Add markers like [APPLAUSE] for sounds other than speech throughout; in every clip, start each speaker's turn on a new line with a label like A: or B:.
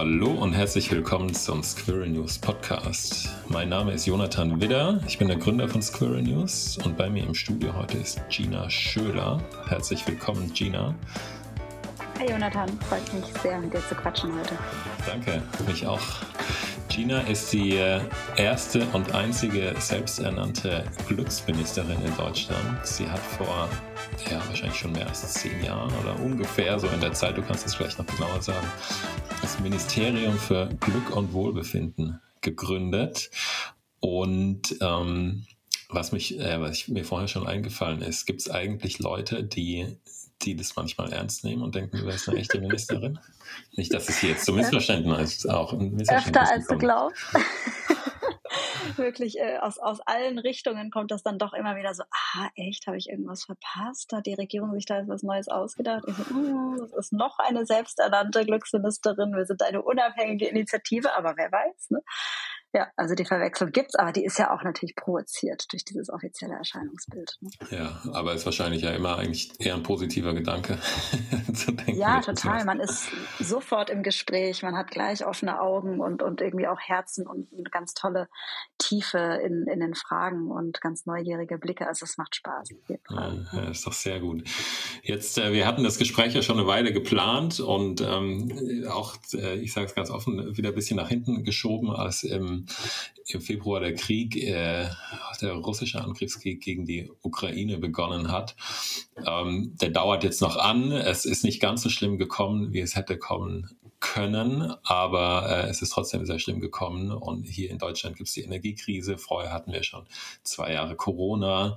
A: Hallo und herzlich willkommen zum Squirrel News Podcast. Mein Name ist Jonathan Widder, ich bin der Gründer von Squirrel News und bei mir im Studio heute ist Gina Schöler. Herzlich willkommen, Gina.
B: Hi Jonathan, freut mich sehr, mit dir zu quatschen heute.
A: Danke, mich auch. Gina ist die äh, erste und einzige selbsternannte Glücksministerin in Deutschland. Sie hat vor ja, wahrscheinlich schon mehr als zehn Jahren oder ungefähr so in der Zeit, du kannst es vielleicht noch genauer sagen, das Ministerium für Glück und Wohlbefinden gegründet. Und ähm, was, mich, äh, was ich, mir vorher schon eingefallen ist, gibt es eigentlich Leute, die, die das manchmal ernst nehmen und denken, du wärst eine echte [LAUGHS] Ministerin? Nicht, dass es hier jetzt zu Missverständnissen auch ein
B: Missverständnis Öfter als du glaubst. [LAUGHS] Wirklich äh, aus, aus allen Richtungen kommt das dann doch immer wieder so, ah, echt, habe ich irgendwas verpasst? Hat die Regierung sich da etwas Neues ausgedacht? Ich so, mm, das ist noch eine selbsternannte Glücksministerin, wir sind eine unabhängige Initiative, aber wer weiß, ne? Ja, also die Verwechslung gibt's, aber die ist ja auch natürlich provoziert durch dieses offizielle Erscheinungsbild. Ne?
A: Ja, aber ist wahrscheinlich ja immer eigentlich eher ein positiver Gedanke [LAUGHS]
B: zu denken. Ja, total. Man ist sofort im Gespräch, man hat gleich offene Augen und, und irgendwie auch Herzen und eine ganz tolle Tiefe in, in den Fragen und ganz neugierige Blicke. Also es macht Spaß.
A: Ja, ist doch sehr gut. Jetzt, äh, wir hatten das Gespräch ja schon eine Weile geplant und ähm, auch, äh, ich sage es ganz offen, wieder ein bisschen nach hinten geschoben, als im im Februar der Krieg, äh, der russische Angriffskrieg gegen die Ukraine begonnen hat. Ähm, der dauert jetzt noch an. Es ist nicht ganz so schlimm gekommen, wie es hätte kommen können, aber äh, es ist trotzdem sehr schlimm gekommen. Und hier in Deutschland gibt es die Energiekrise. Vorher hatten wir schon zwei Jahre Corona.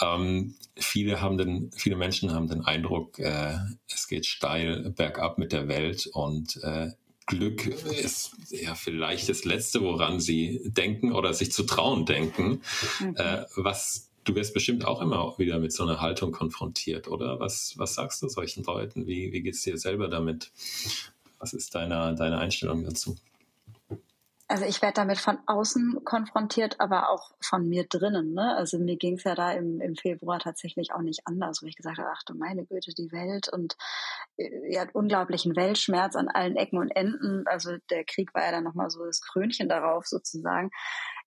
A: Ähm, viele haben den, viele Menschen haben den Eindruck, äh, es geht steil bergab mit der Welt und äh, Glück ist ja vielleicht das Letzte, woran sie denken oder sich zu trauen denken. Mhm. Äh, was du wirst bestimmt auch immer wieder mit so einer Haltung konfrontiert, oder? Was, was sagst du solchen Leuten? Wie, wie geht es dir selber damit? Was ist deine, deine Einstellung dazu?
B: Also ich werde damit von außen konfrontiert, aber auch von mir drinnen. Ne? Also mir ging es ja da im, im Februar tatsächlich auch nicht anders, wo ich gesagt habe, ach du meine Güte, die Welt und äh, ja, unglaublichen Weltschmerz an allen Ecken und Enden. Also der Krieg war ja dann nochmal so das Krönchen darauf sozusagen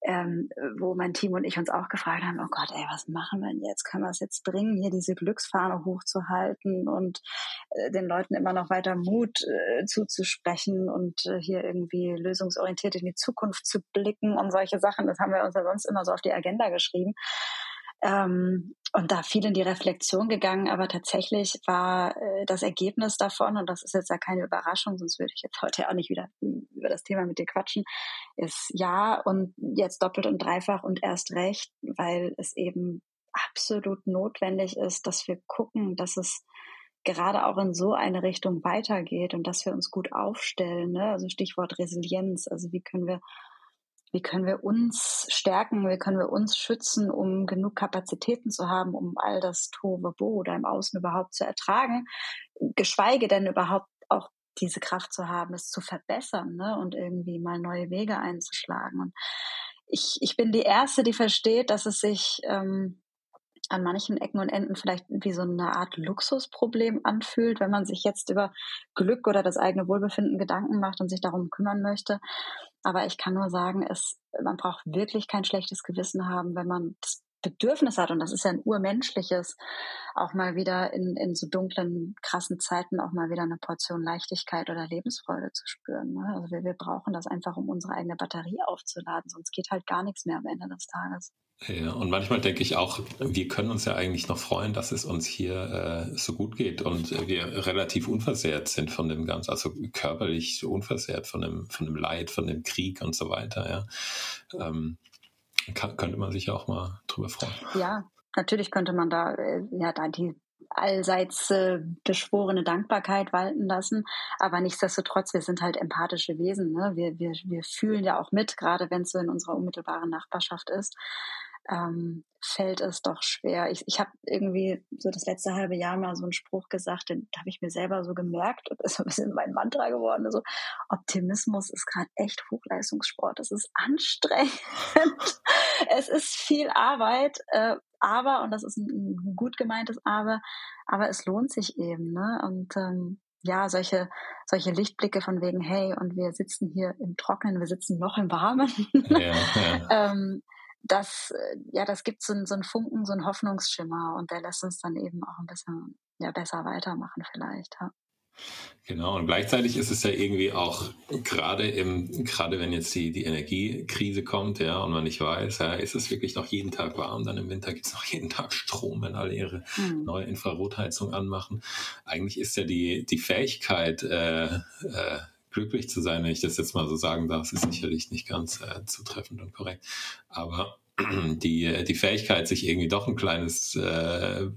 B: ähm, wo mein Team und ich uns auch gefragt haben, oh Gott, ey, was machen wir denn jetzt? Können wir es jetzt bringen, hier diese Glücksfahne hochzuhalten und äh, den Leuten immer noch weiter Mut äh, zuzusprechen und äh, hier irgendwie lösungsorientiert in die Zukunft zu blicken und solche Sachen. Das haben wir uns ja sonst immer so auf die Agenda geschrieben. Ähm, und da viel in die Reflexion gegangen, aber tatsächlich war äh, das Ergebnis davon, und das ist jetzt ja keine Überraschung, sonst würde ich jetzt heute auch nicht wieder über das Thema mit dir quatschen, ist ja und jetzt doppelt und dreifach und erst recht, weil es eben absolut notwendig ist, dass wir gucken, dass es gerade auch in so eine Richtung weitergeht und dass wir uns gut aufstellen. Ne? Also Stichwort Resilienz. Also wie können wir wie können wir uns stärken, wie können wir uns schützen, um genug Kapazitäten zu haben, um all das Tohuwabohu oder im Außen überhaupt zu ertragen, geschweige denn überhaupt auch diese Kraft zu haben, es zu verbessern ne? und irgendwie mal neue Wege einzuschlagen. Und ich, ich bin die Erste, die versteht, dass es sich ähm, an manchen Ecken und Enden vielleicht wie so eine Art Luxusproblem anfühlt, wenn man sich jetzt über Glück oder das eigene Wohlbefinden Gedanken macht und sich darum kümmern möchte. Aber ich kann nur sagen, es, man braucht wirklich kein schlechtes Gewissen haben, wenn man das Bedürfnis hat, und das ist ja ein urmenschliches, auch mal wieder in, in so dunklen, krassen Zeiten auch mal wieder eine Portion Leichtigkeit oder Lebensfreude zu spüren. Ne? Also wir, wir brauchen das einfach, um unsere eigene Batterie aufzuladen, sonst geht halt gar nichts mehr am Ende des Tages.
A: Ja, und manchmal denke ich auch, wir können uns ja eigentlich noch freuen, dass es uns hier äh, so gut geht und wir relativ unversehrt sind von dem Ganzen, also körperlich unversehrt von dem, von dem Leid, von dem Krieg und so weiter. Ja. Ähm, kann, könnte man sich ja auch mal drüber freuen.
B: Ja, natürlich könnte man da, äh, ja, da die allseits äh, beschworene Dankbarkeit walten lassen. Aber nichtsdestotrotz, wir sind halt empathische Wesen. Ne? Wir, wir, wir fühlen ja auch mit, gerade wenn es so in unserer unmittelbaren Nachbarschaft ist ähm, fällt es doch schwer. Ich, ich habe irgendwie so das letzte halbe Jahr mal so einen Spruch gesagt, den habe ich mir selber so gemerkt und das ist ein bisschen mein Mantra geworden. So, Optimismus ist gerade echt Hochleistungssport. Es ist anstrengend. [LAUGHS] es ist viel Arbeit, äh, aber, und das ist ein, ein gut gemeintes Aber, aber es lohnt sich eben. Ne? Und ähm, ja, solche, solche Lichtblicke von wegen, hey, und wir sitzen hier im Trockenen, wir sitzen noch im Warmen. Ja, ja. [LAUGHS] ähm, das, ja, das gibt so, so einen Funken, so einen Hoffnungsschimmer und der lässt uns dann eben auch ein bisschen ja, besser weitermachen vielleicht. Ja.
A: Genau, und gleichzeitig ist es ja irgendwie auch gerade im, gerade wenn jetzt die, die Energiekrise kommt, ja, und man nicht weiß, ja, ist es wirklich noch jeden Tag warm, dann im Winter gibt es noch jeden Tag Strom, wenn alle ihre mhm. neue Infrarotheizung anmachen. Eigentlich ist ja die, die Fähigkeit, äh, äh, glücklich zu sein, wenn ich das jetzt mal so sagen darf, ist sicherlich nicht ganz äh, zutreffend und korrekt. Aber [CLEARS THROAT] die, die Fähigkeit, sich irgendwie doch ein kleines, äh, äh,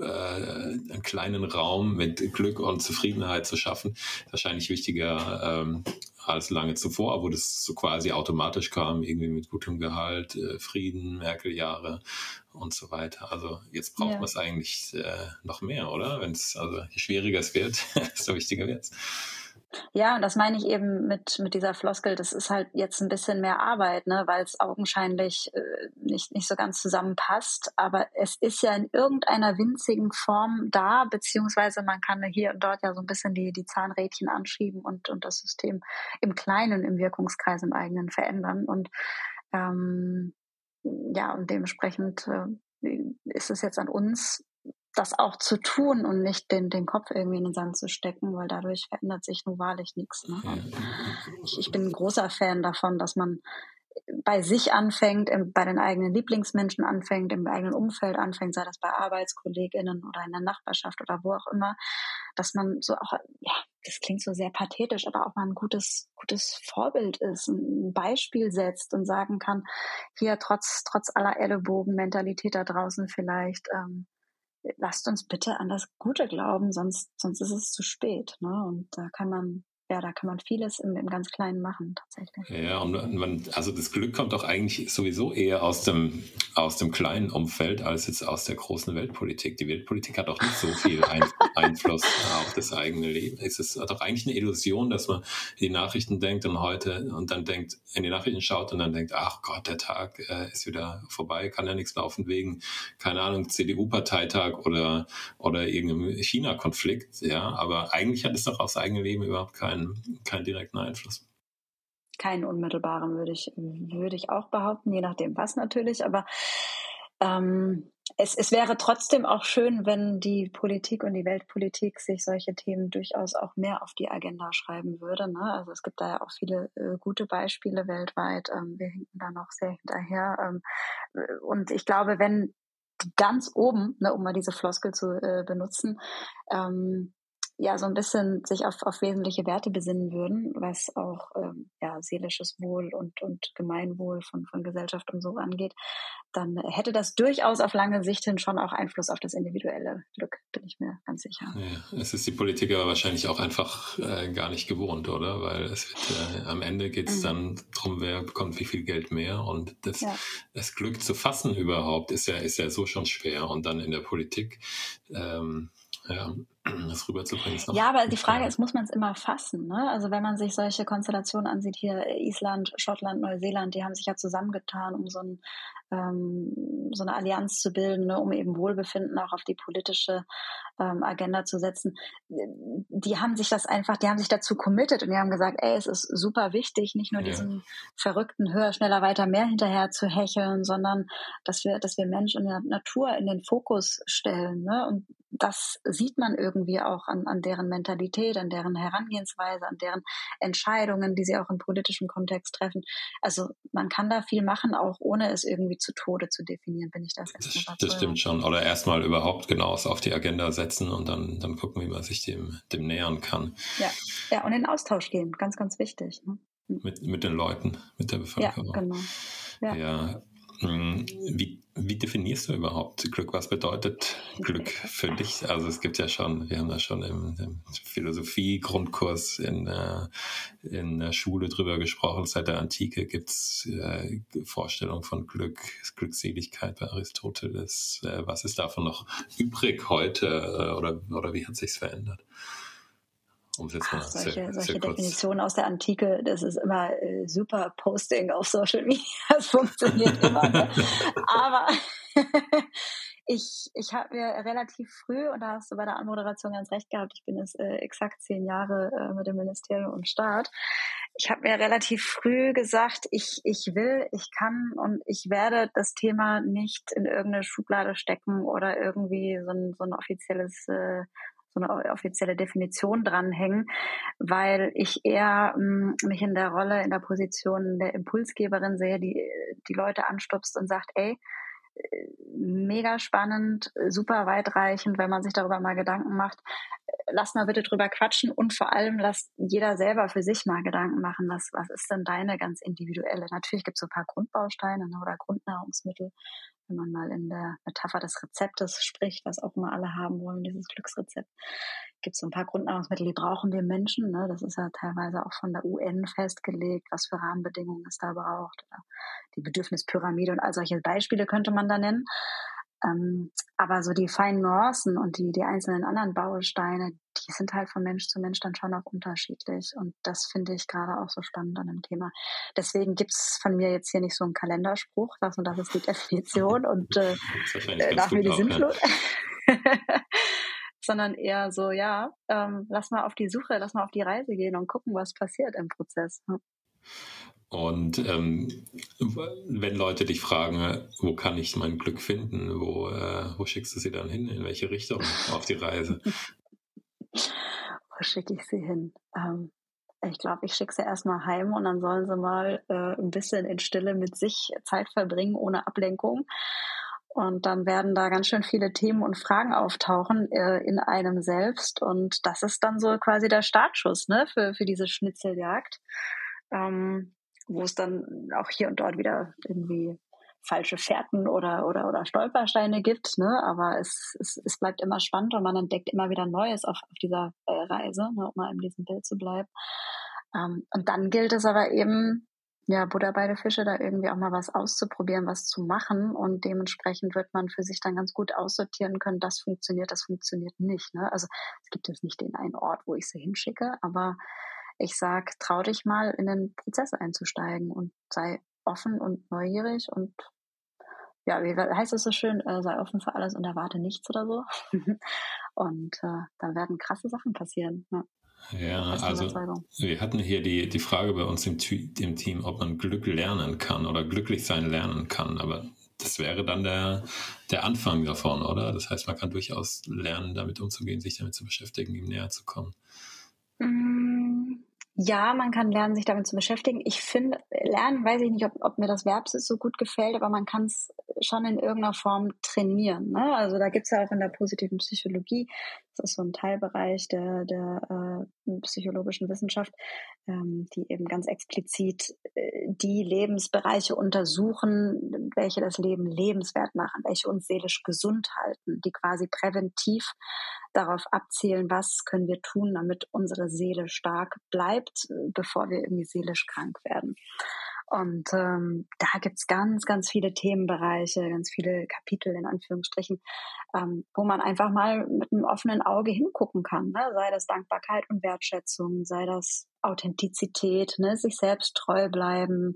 A: einen kleinen Raum mit Glück und Zufriedenheit zu schaffen, wahrscheinlich wichtiger ähm, als lange zuvor, wo das so quasi automatisch kam, irgendwie mit gutem Gehalt, äh, Frieden, Merkel-Jahre und so weiter. Also jetzt braucht ja. man es eigentlich äh, noch mehr, oder? Wenn es also je schwieriger es wird, [LAUGHS] desto wichtiger wird es.
B: Ja, und das meine ich eben mit, mit dieser Floskel, das ist halt jetzt ein bisschen mehr Arbeit, ne, weil es augenscheinlich äh, nicht, nicht so ganz zusammenpasst. Aber es ist ja in irgendeiner winzigen Form da, beziehungsweise man kann hier und dort ja so ein bisschen die, die Zahnrädchen anschieben und, und das System im Kleinen, im Wirkungskreis, im eigenen verändern. Und ähm, ja, und dementsprechend äh, ist es jetzt an uns, das auch zu tun und nicht den, den Kopf irgendwie in den Sand zu stecken, weil dadurch verändert sich nun wahrlich nichts. Ne? Ich, ich bin ein großer Fan davon, dass man bei sich anfängt, bei den eigenen Lieblingsmenschen anfängt, im eigenen Umfeld anfängt, sei das bei ArbeitskollegInnen oder in der Nachbarschaft oder wo auch immer, dass man so auch, ja, das klingt so sehr pathetisch, aber auch mal ein gutes, gutes Vorbild ist, ein Beispiel setzt und sagen kann, hier trotz, trotz aller Ellenbogen-Mentalität da draußen vielleicht, ähm, lasst uns bitte an das Gute glauben, sonst, sonst ist es zu spät. Ne? Und da kann man ja, da kann man vieles im, im ganz Kleinen machen, tatsächlich.
A: Ja, und man, also das Glück kommt doch eigentlich sowieso eher aus dem, aus dem kleinen Umfeld als jetzt aus der großen Weltpolitik. Die Weltpolitik hat auch nicht so viel ein, [LAUGHS] Einfluss auf das eigene Leben. Es ist doch eigentlich eine Illusion, dass man die Nachrichten denkt und heute und dann denkt, in die Nachrichten schaut und dann denkt, ach Gott, der Tag äh, ist wieder vorbei, kann ja nichts laufen wegen, keine Ahnung, CDU-Parteitag oder, oder irgendeinem China-Konflikt. Ja, aber eigentlich hat es doch aufs eigene Leben überhaupt keinen keinen, keinen direkten Einfluss.
B: Keinen unmittelbaren würde ich, würde ich auch behaupten, je nachdem was natürlich, aber ähm, es, es wäre trotzdem auch schön, wenn die Politik und die Weltpolitik sich solche Themen durchaus auch mehr auf die Agenda schreiben würde. Ne? Also es gibt da ja auch viele äh, gute Beispiele weltweit. Ähm, wir hinken da noch sehr hinterher. Ähm, und ich glaube, wenn ganz oben, ne, um mal diese Floskel zu äh, benutzen, ähm, ja so ein bisschen sich auf, auf wesentliche Werte besinnen würden, was auch ähm, ja, seelisches Wohl und, und Gemeinwohl von, von Gesellschaft und so angeht, dann hätte das durchaus auf lange Sicht hin schon auch Einfluss auf das individuelle Glück, bin ich mir ganz sicher.
A: Ja, es ist die Politiker wahrscheinlich auch einfach äh, gar nicht gewohnt, oder? Weil es wird, äh, am Ende geht es mhm. dann darum, wer bekommt wie viel Geld mehr und das, ja. das Glück zu fassen überhaupt ist ja, ist ja so schon schwer und dann in der Politik ähm, ja, [CLEARS THROAT] das rüberzubringen.
B: Ja, aber die Frage ist, muss man es immer fassen? Ne? Also wenn man sich solche Konstellationen ansieht, hier Island, Schottland, Neuseeland, die haben sich ja zusammengetan, um so, ein, ähm, so eine Allianz zu bilden, ne, um eben Wohlbefinden auch auf die politische ähm, Agenda zu setzen. Die haben sich das einfach, die haben sich dazu committed und die haben gesagt, ey, es ist super wichtig, nicht nur ja. diesen verrückten höher, schneller, weiter, mehr hinterher zu hecheln, sondern dass wir, dass wir Mensch und Natur in den Fokus stellen. Ne? Und das sieht man irgendwie auch an, an deren Mentalität, an deren Herangehensweise, an deren Entscheidungen, die sie auch im politischen Kontext treffen. Also man kann da viel machen, auch ohne es irgendwie zu Tode zu definieren, bin ich das
A: Das, das stimmt schon. Oder erstmal überhaupt genau auf die Agenda setzen und dann, dann gucken, wie man sich dem, dem nähern kann.
B: Ja. ja, und in Austausch gehen, ganz, ganz wichtig. Ne?
A: Mit, mit den Leuten, mit der Bevölkerung.
B: Ja, genau.
A: Ja. ja. Hm, wie, wie definierst du überhaupt Glück? Was bedeutet Glück für dich? Also es gibt ja schon, wir haben ja schon im, im Philosophie-Grundkurs in, äh, in der Schule drüber gesprochen. Seit der Antike gibt es äh, Vorstellungen von Glück, Glückseligkeit bei Aristoteles. Äh, was ist davon noch übrig heute äh, oder, oder wie hat sich's verändert?
B: Um Ach, solche, sehr, solche sehr Definitionen aus der Antike, das ist immer äh, super Posting auf Social Media, [LAUGHS] das funktioniert immer. Ne? Aber [LAUGHS] Ich, ich habe mir relativ früh, und da hast du bei der Anmoderation ganz recht gehabt, ich bin jetzt äh, exakt zehn Jahre äh, mit dem Ministerium und Staat, ich habe mir relativ früh gesagt, ich, ich will, ich kann und ich werde das Thema nicht in irgendeine Schublade stecken oder irgendwie so ein, so ein offizielles äh, so eine offizielle Definition dranhängen, weil ich eher mh, mm, mich in der Rolle, in der Position der Impulsgeberin sehe, die die Leute anstupst und sagt, ey, mega spannend, super weitreichend, wenn man sich darüber mal Gedanken macht. Lass mal bitte drüber quatschen und vor allem lass jeder selber für sich mal Gedanken machen, was, was ist denn deine ganz individuelle? Natürlich gibt es so ein paar Grundbausteine ne, oder Grundnahrungsmittel, wenn man mal in der Metapher des Rezeptes spricht, was auch immer alle haben wollen, dieses Glücksrezept, gibt es so ein paar Grundnahrungsmittel, die brauchen wir Menschen. Ne? Das ist ja teilweise auch von der UN festgelegt, was für Rahmenbedingungen es da braucht. Oder die Bedürfnispyramide und all solche Beispiele könnte man da nennen. Ähm, aber so die feinen Nuancen und die, die einzelnen anderen Bausteine, die sind halt von Mensch zu Mensch dann schon auch unterschiedlich. Und das finde ich gerade auch so spannend an dem Thema. Deswegen gibt es von mir jetzt hier nicht so einen Kalenderspruch, das und das ist die Definition [LAUGHS] und äh, nach mir die Sintflut. Ja. [LAUGHS] sondern eher so, ja, ähm, lass mal auf die Suche, lass mal auf die Reise gehen und gucken, was passiert im Prozess.
A: Und ähm, wenn Leute dich fragen, wo kann ich mein Glück finden, wo, äh, wo schickst du sie dann hin, in welche Richtung auf die Reise? [LAUGHS]
B: wo schicke ich sie hin? Ähm, ich glaube, ich schicke sie erstmal heim und dann sollen sie mal äh, ein bisschen in Stille mit sich Zeit verbringen, ohne Ablenkung. Und dann werden da ganz schön viele Themen und Fragen auftauchen äh, in einem selbst. Und das ist dann so quasi der Startschuss ne, für, für diese Schnitzeljagd. Ähm, wo es dann auch hier und dort wieder irgendwie falsche Fährten oder, oder, oder Stolpersteine gibt, ne? aber es, es, es bleibt immer spannend und man entdeckt immer wieder Neues auf, auf dieser äh, Reise, ne? um mal in diesem Bild zu bleiben. Ähm, und dann gilt es aber eben, ja, Buddha beide Fische, da irgendwie auch mal was auszuprobieren, was zu machen und dementsprechend wird man für sich dann ganz gut aussortieren können, das funktioniert, das funktioniert nicht. Ne? Also es gibt jetzt nicht den einen Ort, wo ich sie hinschicke, aber ich sag, trau dich mal in den Prozess einzusteigen und sei offen und neugierig und ja, wie heißt es so schön, äh, sei offen für alles und erwarte nichts oder so. [LAUGHS] und äh, dann werden krasse Sachen passieren. Ja.
A: Ja, also wir hatten hier die, die Frage bei uns im, im Team, ob man Glück lernen kann oder glücklich sein lernen kann. Aber das wäre dann der, der Anfang davon, oder? Das heißt, man kann durchaus lernen, damit umzugehen, sich damit zu beschäftigen, ihm näher zu kommen.
B: Mm, ja, man kann lernen, sich damit zu beschäftigen. Ich finde, lernen, weiß ich nicht, ob, ob mir das Verb so gut gefällt, aber man kann es schon in irgendeiner Form trainieren. Ne? Also da gibt's ja auch in der positiven Psychologie, das ist so ein Teilbereich der, der äh, psychologischen Wissenschaft, ähm, die eben ganz explizit äh, die Lebensbereiche untersuchen, welche das Leben lebenswert machen, welche uns seelisch gesund halten, die quasi präventiv darauf abzielen, was können wir tun, damit unsere Seele stark bleibt, bevor wir irgendwie seelisch krank werden. Und ähm, da gibt's ganz, ganz viele Themenbereiche, ganz viele Kapitel in Anführungsstrichen, ähm, wo man einfach mal mit einem offenen Auge hingucken kann. Ne? Sei das Dankbarkeit und Wertschätzung, sei das Authentizität, ne? sich selbst treu bleiben,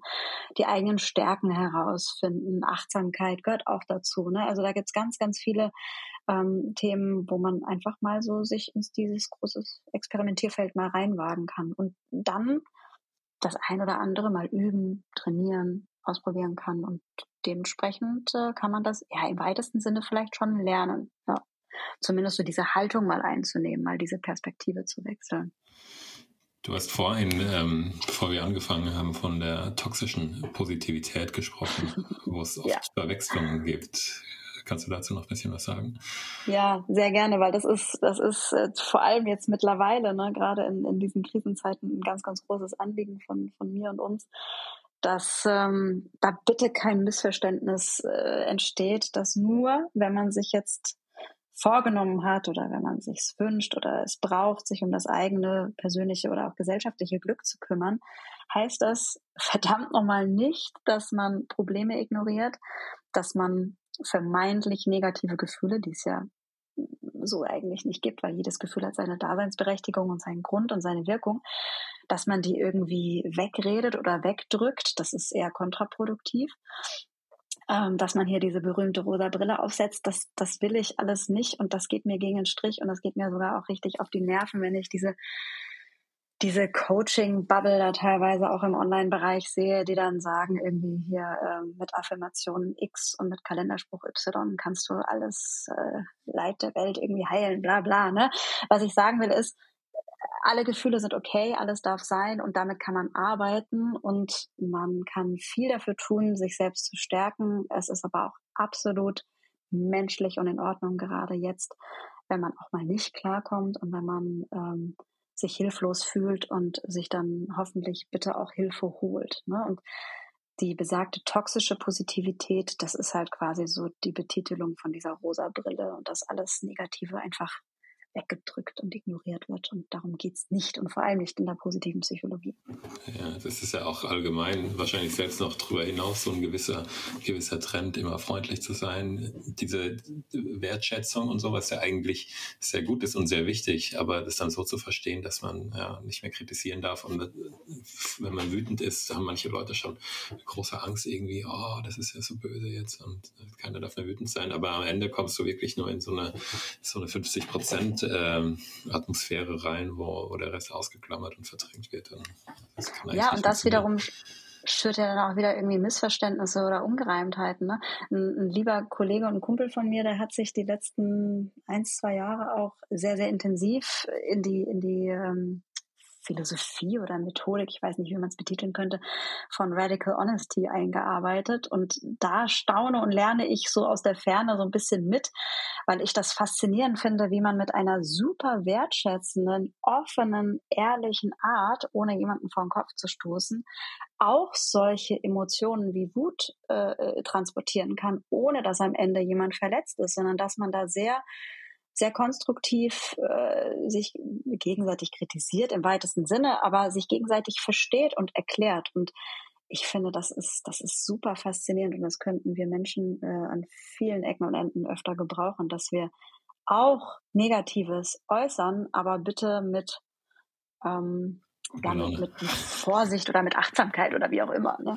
B: die eigenen Stärken herausfinden, Achtsamkeit gehört auch dazu. Ne? Also da gibt's ganz, ganz viele ähm, Themen, wo man einfach mal so sich ins dieses große Experimentierfeld mal reinwagen kann. Und dann das ein oder andere mal üben, trainieren, ausprobieren kann. Und dementsprechend äh, kann man das ja im weitesten Sinne vielleicht schon lernen. Ja. Zumindest so diese Haltung mal einzunehmen, mal diese Perspektive zu wechseln.
A: Du hast vorhin, ähm, bevor wir angefangen haben, von der toxischen Positivität gesprochen, wo es [LAUGHS] oft ja. Verwechslungen gibt. Kannst du dazu noch ein bisschen was sagen?
B: Ja, sehr gerne, weil das ist, das ist äh, vor allem jetzt mittlerweile, ne, gerade in, in diesen Krisenzeiten, ein ganz, ganz großes Anliegen von, von mir und uns, dass ähm, da bitte kein Missverständnis äh, entsteht, dass nur, wenn man sich jetzt vorgenommen hat oder wenn man sich wünscht oder es braucht, sich um das eigene persönliche oder auch gesellschaftliche Glück zu kümmern, heißt das verdammt nochmal nicht, dass man Probleme ignoriert, dass man vermeintlich negative Gefühle, die es ja so eigentlich nicht gibt, weil jedes Gefühl hat seine Daseinsberechtigung und seinen Grund und seine Wirkung, dass man die irgendwie wegredet oder wegdrückt, das ist eher kontraproduktiv. ähm, dass man hier diese berühmte rosa Brille aufsetzt, das, das will ich alles nicht und das geht mir gegen den Strich und das geht mir sogar auch richtig auf die Nerven, wenn ich diese diese Coaching-Bubble da teilweise auch im Online-Bereich sehe, die dann sagen, irgendwie hier ähm, mit Affirmationen X und mit Kalenderspruch Y kannst du alles äh, Leid der Welt irgendwie heilen, bla bla. Ne? Was ich sagen will ist, alle Gefühle sind okay, alles darf sein und damit kann man arbeiten und man kann viel dafür tun, sich selbst zu stärken. Es ist aber auch absolut menschlich und in Ordnung, gerade jetzt, wenn man auch mal nicht klarkommt und wenn man ähm, sich hilflos fühlt und sich dann hoffentlich bitte auch Hilfe holt. Ne? Und die besagte toxische Positivität, das ist halt quasi so die Betitelung von dieser rosa Brille und das alles Negative einfach weggedrückt und ignoriert wird. Und darum geht es nicht und vor allem nicht in der positiven Psychologie.
A: Ja, das ist ja auch allgemein wahrscheinlich selbst noch darüber hinaus so ein gewisser, gewisser Trend, immer freundlich zu sein. Diese Wertschätzung und so, was ja eigentlich sehr gut ist und sehr wichtig, aber das dann so zu verstehen, dass man ja nicht mehr kritisieren darf. Und wenn man wütend ist, haben manche Leute schon große Angst irgendwie, oh, das ist ja so böse jetzt und keiner darf mehr wütend sein. Aber am Ende kommst du wirklich nur in so eine, so eine 50 Prozent ähm, Atmosphäre rein, wo, wo der Rest ausgeklammert und verdrängt wird.
B: ja, und das wiederum schürt ja dann auch wieder irgendwie Missverständnisse oder Ungereimtheiten. Ne? Ein, ein, lieber Kollege und Kumpel von mir, der hat sich die letzten ein, zwei Jahre auch sehr, sehr intensiv in die, in die ähm, Philosophie oder Methodik, ich weiß nicht, wie man es betiteln könnte, von Radical Honesty eingearbeitet. Und da staune und lerne ich so aus der Ferne so ein bisschen mit, weil ich das faszinierend finde, wie man mit einer super wertschätzenden, offenen, ehrlichen Art, ohne jemanden vor den Kopf zu stoßen, auch solche Emotionen wie Wut äh, transportieren kann, ohne dass am Ende jemand verletzt ist, sondern dass man da sehr sehr konstruktiv äh, sich gegenseitig kritisiert im weitesten Sinne, aber sich gegenseitig versteht und erklärt. Und ich finde, das ist, das ist super faszinierend und das könnten wir Menschen äh, an vielen Ecken und Enden öfter gebrauchen, dass wir auch Negatives äußern, aber bitte mit, ähm, ja, mit, mit, Vorsicht oder mit Achtsamkeit oder wie auch immer. Ne?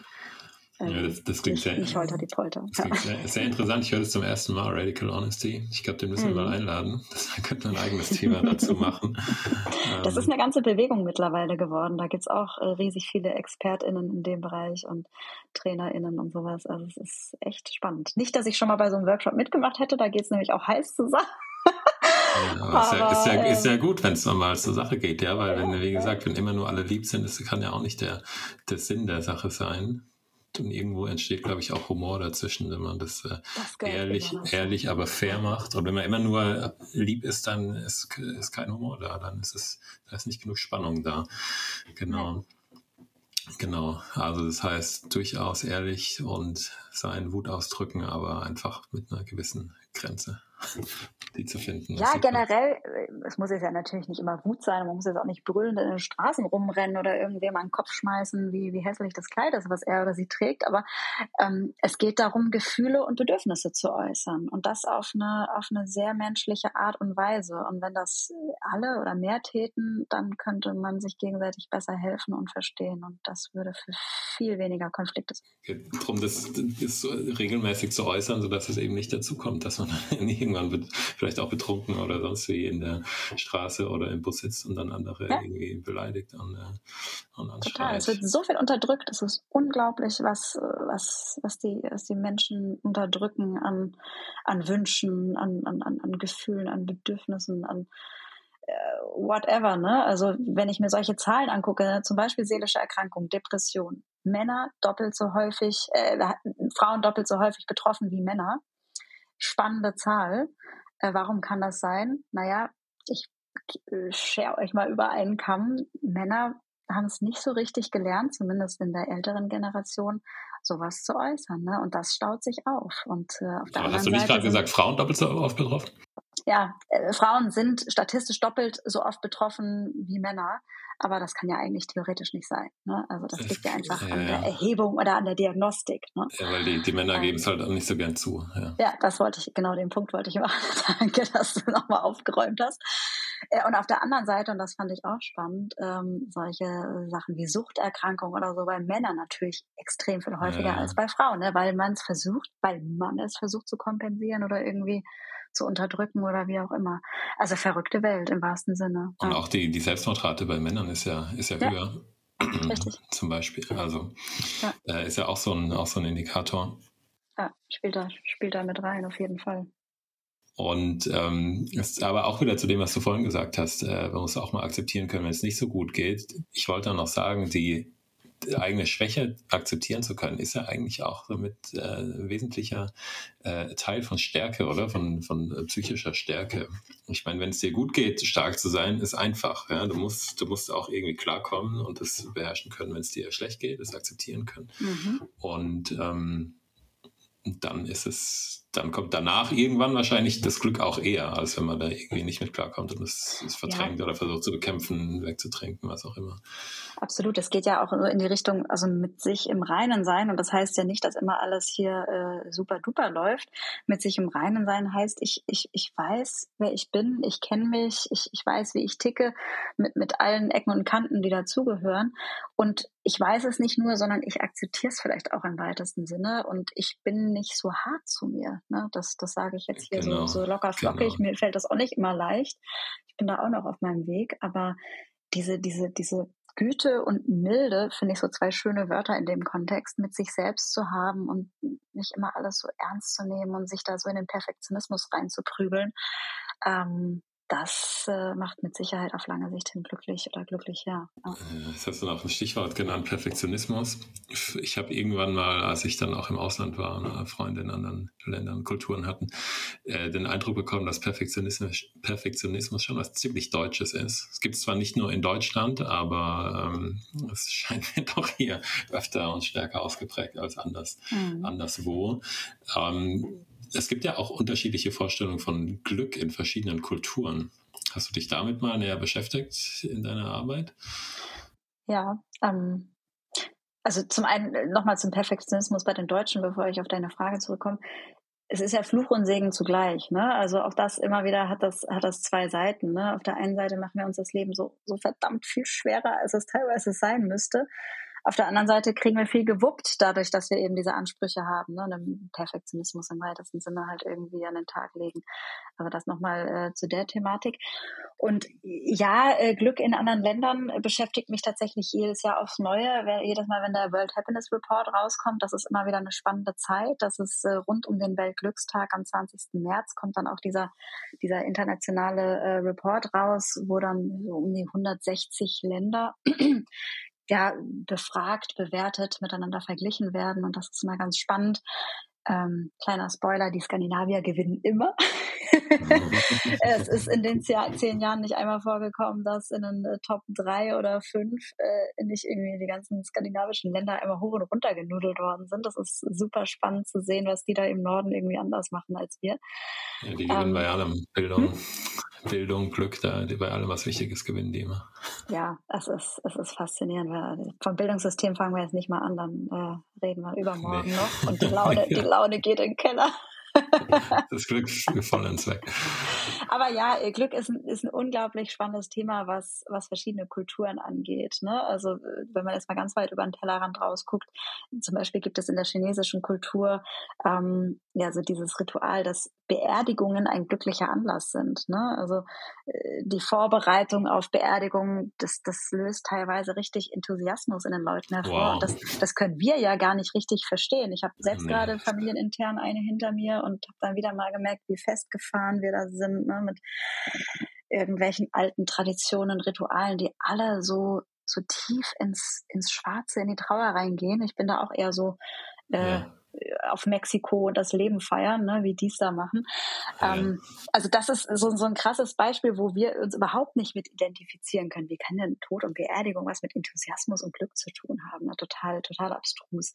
A: Ja, das, das klingt sehr,
B: nicht holter die Polter. Das klingt
A: sehr, sehr, interessant. Ich höre das zum ersten Mal, Radical Honesty. Ich glaube, den müssen wir mhm. mal einladen. [LAUGHS] Das könnte ein eigenes Thema [LAUGHS] dazu machen.
B: Das ist ähm, eine ganze Bewegung mittlerweile geworden. Da gibt es auch äh, riesig viele ExpertInnen in dem Bereich und TrainerInnen und sowas. Also es ist echt spannend. Nicht, dass ich schon mal bei so einem Workshop mitgemacht hätte, da geht es nämlich auch heiß zusammen.
A: Ja, aber ist, ja, ist, ja, ist ja gut, wenn es mal zur Sache geht, ja, weil wenn, wie gesagt, wenn immer nur alle lieb sind, das kann ja auch nicht der, der Sinn der Sache sein. Und irgendwo entsteht, glaube ich, auch Humor dazwischen, wenn man das, äh, das ehrlich, ehrlich, aber fair macht. Und wenn man immer nur lieb ist, dann ist, ist kein Humor da. Dann ist es, da ist nicht genug Spannung da. Genau. Genau. Also das heißt durchaus ehrlich und seinen Wut ausdrücken, aber einfach mit einer gewissen Grenze [LAUGHS] die zu finden.
B: Ja, generell, äh, es muss jetzt ja natürlich nicht immer gut sein, man muss jetzt auch nicht brüllend in den Straßen rumrennen oder irgendwem an den Kopf schmeißen, wie, wie hässlich das Kleid ist, was er oder sie trägt, aber ähm, es geht darum, Gefühle und Bedürfnisse zu äußern und das auf eine, auf eine sehr menschliche Art und Weise. Und wenn das alle oder mehr täten, dann könnte man sich gegenseitig besser helfen und verstehen und das würde für viel weniger Konflikte
A: sorgen. Darum, das, das regelmäßig zu äußern, sodass es eben nicht dazu kommt, dass man [LAUGHS] irgendwann vielleicht auch betrunken oder sonst wie in der Straße oder im Bus sitzt und dann andere ja. irgendwie beleidigt und, äh, und
B: Total, es wird so viel unterdrückt, es ist unglaublich, was, was, was, die, was die Menschen unterdrücken an, an Wünschen, an, an, an Gefühlen, an Bedürfnissen, an äh, whatever, ne? Also wenn ich mir solche Zahlen angucke, ne? zum Beispiel seelische Erkrankung, Depression, Männer doppelt so häufig, äh, Frauen doppelt so häufig betroffen wie Männer. Spannende Zahl. Äh, warum kann das sein? Naja, ich äh, share euch mal über einen Kamm. Männer haben es nicht so richtig gelernt, zumindest in der älteren Generation, sowas zu äußern. Ne? Und das staut sich auf. Und,
A: äh, auf der Aber hast du nicht gerade gesagt, Frauen doppelt so oft betroffen?
B: Ja, äh, Frauen sind statistisch doppelt so oft betroffen wie Männer. Aber das kann ja eigentlich theoretisch nicht sein. Ne? Also das liegt ja einfach ja, an der Erhebung oder an der Diagnostik. Ne?
A: Ja, weil die, die Männer ähm, geben es halt auch nicht so gern zu.
B: Ja. ja, das wollte ich, genau den Punkt wollte ich machen. [LAUGHS] Danke, dass du nochmal aufgeräumt hast. Äh, und auf der anderen Seite, und das fand ich auch spannend, ähm, solche Sachen wie Suchterkrankungen oder so bei Männern natürlich extrem viel häufiger ja. als bei Frauen, ne? weil man es versucht, weil man es versucht zu kompensieren oder irgendwie zu unterdrücken oder wie auch immer. Also verrückte Welt im wahrsten Sinne.
A: Und ja. auch die, die Selbstmordrate bei Männern ist ja, ist ja, ja. höher. [CLEARS THROAT] Richtig. [CLEARS THROAT] Zum Beispiel. Also. Äh, ist ja auch so ein, auch so ein Indikator.
B: Ja, spielt da, spielt da mit rein, auf jeden Fall.
A: Und ähm, ist aber auch wieder zu dem, was du vorhin gesagt hast, äh, man muss auch mal akzeptieren können, wenn es nicht so gut geht. Ich wollte dann noch sagen, die, die eigene Schwäche akzeptieren zu können, ist ja eigentlich auch damit äh, ein wesentlicher äh, Teil von Stärke oder von, von äh, psychischer Stärke. Ich meine, wenn es dir gut geht, stark zu sein, ist einfach. Ja? Du, musst, du musst auch irgendwie klarkommen und das beherrschen können, wenn es dir schlecht geht, das akzeptieren können. Mhm. Und ähm, dann ist es dann kommt danach irgendwann wahrscheinlich das Glück auch eher, als wenn man da irgendwie nicht mit klarkommt und es, es verdrängt ja. oder versucht zu bekämpfen, wegzutrinken, was auch immer.
B: Absolut, es geht ja auch in die Richtung, also mit sich im Reinen sein und das heißt ja nicht, dass immer alles hier äh, super duper läuft. Mit sich im Reinen sein heißt, ich, ich, ich weiß, wer ich bin, ich kenne mich, ich, ich weiß, wie ich ticke, mit, mit allen Ecken und Kanten, die dazugehören und ich weiß es nicht nur, sondern ich akzeptiere es vielleicht auch im weitesten Sinne und ich bin nicht so hart zu mir. Ne? Das, das sage ich jetzt hier genau, so, so locker flockig. Genau. Mir fällt das auch nicht immer leicht. Ich bin da auch noch auf meinem Weg, aber diese, diese, diese Güte und Milde finde ich so zwei schöne Wörter in dem Kontext, mit sich selbst zu haben und nicht immer alles so ernst zu nehmen und sich da so in den Perfektionismus reinzuprügeln. Ähm, das äh, macht mit Sicherheit auf lange Sicht hin glücklich oder glücklich, ja. ja.
A: Das hast du noch ein Stichwort genannt, Perfektionismus. Ich habe irgendwann mal, als ich dann auch im Ausland war und Freunde in anderen Ländern, Kulturen hatten, äh, den Eindruck bekommen, dass Perfektionismus, Perfektionismus schon was ziemlich Deutsches ist. Es gibt es zwar nicht nur in Deutschland, aber ähm, es scheint mir [LAUGHS] doch hier öfter und stärker ausgeprägt als anders, mhm. anderswo. Ähm, es gibt ja auch unterschiedliche Vorstellungen von Glück in verschiedenen Kulturen. Hast du dich damit mal näher beschäftigt in deiner Arbeit?
B: Ja, ähm, also zum einen äh, nochmal zum Perfektionismus bei den Deutschen, bevor ich auf deine Frage zurückkomme. Es ist ja Fluch und Segen zugleich, ne? Also auch das immer wieder hat das, hat das zwei Seiten, ne? Auf der einen Seite machen wir uns das Leben so, so verdammt viel schwerer, als es teilweise sein müsste. Auf der anderen Seite kriegen wir viel gewuppt, dadurch, dass wir eben diese Ansprüche haben, ne, einen Perfektionismus im weitesten Sinne halt irgendwie an den Tag legen. Also das nochmal äh, zu der Thematik. Und ja, äh, Glück in anderen Ländern beschäftigt mich tatsächlich jedes Jahr aufs Neue. Jedes Mal, wenn der World Happiness Report rauskommt, das ist immer wieder eine spannende Zeit. Das ist äh, rund um den Weltglückstag am 20. März kommt dann auch dieser, dieser internationale äh, Report raus, wo dann so um die 160 Länder ja, befragt, bewertet, miteinander verglichen werden. Und das ist immer ganz spannend. Ähm, kleiner Spoiler, die Skandinavier gewinnen immer. [LAUGHS] es ist in den zehn Jahren nicht einmal vorgekommen, dass in den äh, Top 3 oder 5 äh, nicht irgendwie die ganzen skandinavischen Länder einmal hoch und runter genudelt worden sind. Das ist super spannend zu sehen, was die da im Norden irgendwie anders machen als wir.
A: Ja, die gewinnen ähm, bei allem Bildung. Hm? Bildung, Glück, da bei allem was Wichtiges gewinnen die immer.
B: Ja, es ist, es ist faszinierend. Vom Bildungssystem fangen wir jetzt nicht mal an, dann äh, reden wir übermorgen nee. noch und [LAUGHS] die Laune, die Laune geht in den Keller. [LAUGHS]
A: das Glück voll ins Weg.
B: Aber ja, Glück ist ein, ist ein unglaublich spannendes Thema, was, was verschiedene Kulturen angeht. Ne? Also wenn man jetzt mal ganz weit über den Tellerrand rausguckt, zum Beispiel gibt es in der chinesischen Kultur ähm, ja so dieses Ritual, dass Beerdigungen ein glücklicher Anlass sind. Ne? Also äh, die Vorbereitung auf Beerdigungen, das, das löst teilweise richtig Enthusiasmus in den Leuten hervor. Wow. Das, das können wir ja gar nicht richtig verstehen. Ich habe selbst nee. gerade familienintern eine hinter mir und habe dann wieder mal gemerkt, wie festgefahren wir da sind ne? mit irgendwelchen alten Traditionen, Ritualen, die alle so so tief ins ins Schwarze, in die Trauer reingehen. Ich bin da auch eher so äh, ja auf Mexiko das Leben feiern, ne, wie die es da machen. Ja. Ähm, also das ist so, so ein krasses Beispiel, wo wir uns überhaupt nicht mit identifizieren können. Wie kann denn Tod und Beerdigung was mit Enthusiasmus und Glück zu tun haben? Ne? Total, total abstrus.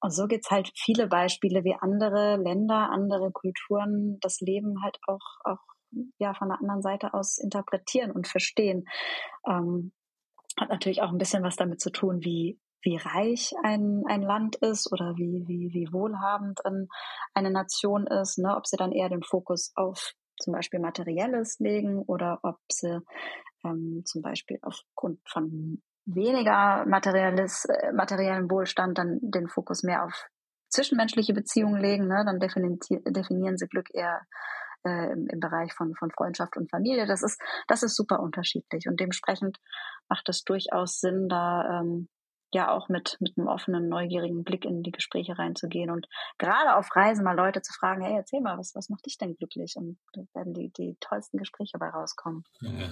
B: Und so gibt's halt viele Beispiele, wie andere Länder, andere Kulturen das Leben halt auch, auch ja, von der anderen Seite aus interpretieren und verstehen. Ähm, hat natürlich auch ein bisschen was damit zu tun, wie wie reich ein, ein Land ist oder wie, wie, wie wohlhabend eine Nation ist, ne? ob sie dann eher den Fokus auf zum Beispiel Materielles legen oder ob sie ähm, zum Beispiel aufgrund von weniger materielles, äh, materiellen Wohlstand dann den Fokus mehr auf zwischenmenschliche Beziehungen legen. Ne? Dann definieren, sie Glück eher äh, im, im Bereich von, von Freundschaft und Familie. Das ist, das ist super unterschiedlich und dementsprechend macht es durchaus Sinn, da ähm, ja auch mit, mit einem offenen, neugierigen Blick in die Gespräche reinzugehen und gerade auf Reisen mal Leute zu fragen, hey, erzähl mal, was, was macht dich denn glücklich? Und da werden die, die tollsten Gespräche dabei rauskommen.
A: Ja.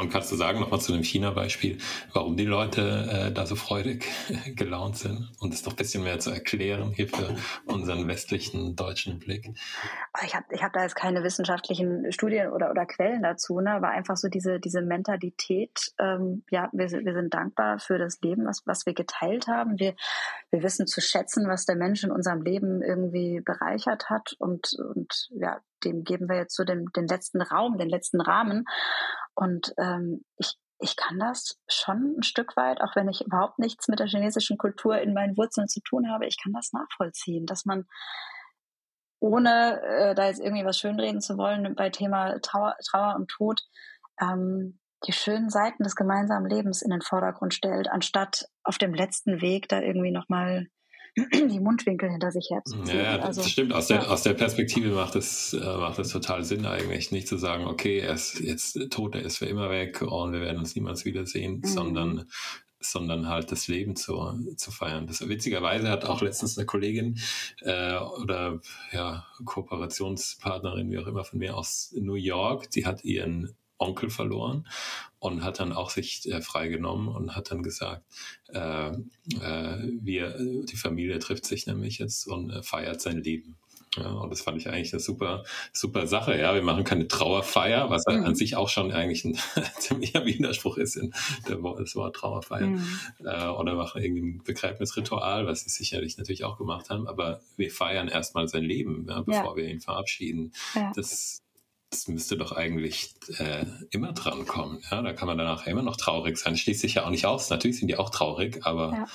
A: Und kannst du sagen, nochmal zu dem China-Beispiel, warum die Leute äh, da so freudig [LAUGHS] gelaunt sind? Und es doch ein bisschen mehr zu erklären hier für unseren westlichen deutschen Blick.
B: Ich habe ich hab da jetzt keine wissenschaftlichen Studien oder, oder Quellen dazu, ne? aber einfach so diese, diese Mentalität, ähm, ja, wir, wir sind dankbar für das Leben, was, was wir geteilt haben. Wir, wir wissen zu schätzen, was der Mensch in unserem Leben irgendwie bereichert hat und, und ja, dem geben wir jetzt so den, den letzten Raum, den letzten Rahmen. Und ähm, ich, ich kann das schon ein Stück weit, auch wenn ich überhaupt nichts mit der chinesischen Kultur in meinen Wurzeln zu tun habe, ich kann das nachvollziehen, dass man ohne äh, da jetzt irgendwie was schönreden zu wollen bei Thema Trauer, Trauer und Tod, ähm, die schönen Seiten des gemeinsamen Lebens in den Vordergrund stellt, anstatt auf dem letzten Weg da irgendwie nochmal die Mundwinkel hinter sich herzuziehen.
A: Ja, das also, stimmt. Aus der, aus der Perspektive macht es, äh, macht es total Sinn eigentlich, nicht zu sagen, okay, er ist jetzt tot, er ist für immer weg und wir werden uns niemals wiedersehen, mhm. sondern sondern halt das Leben zu, zu feiern. Das, witzigerweise hat auch letztens eine Kollegin äh, oder ja, Kooperationspartnerin, wie auch immer von mir aus New York, die hat ihren Onkel verloren und hat dann auch sich äh, freigenommen und hat dann gesagt, äh, äh, wir, die Familie trifft sich nämlich jetzt und äh, feiert sein Leben. Ja, und das fand ich eigentlich eine super, super Sache. Ja, wir machen keine Trauerfeier, was mhm. an sich auch schon eigentlich ein [LAUGHS] ziemlicher Widerspruch ist in der, das Wort Trauerfeier. Mhm. Äh, oder machen irgendwie ein Begräbnisritual, was sie sicherlich natürlich auch gemacht haben. Aber wir feiern erstmal sein Leben, ja, bevor ja. wir ihn verabschieden. Ja. Das, das müsste doch eigentlich äh, immer dran kommen. Ja, da kann man danach immer noch traurig sein. Schließt sich ja auch nicht aus. Natürlich sind die auch traurig, aber ja.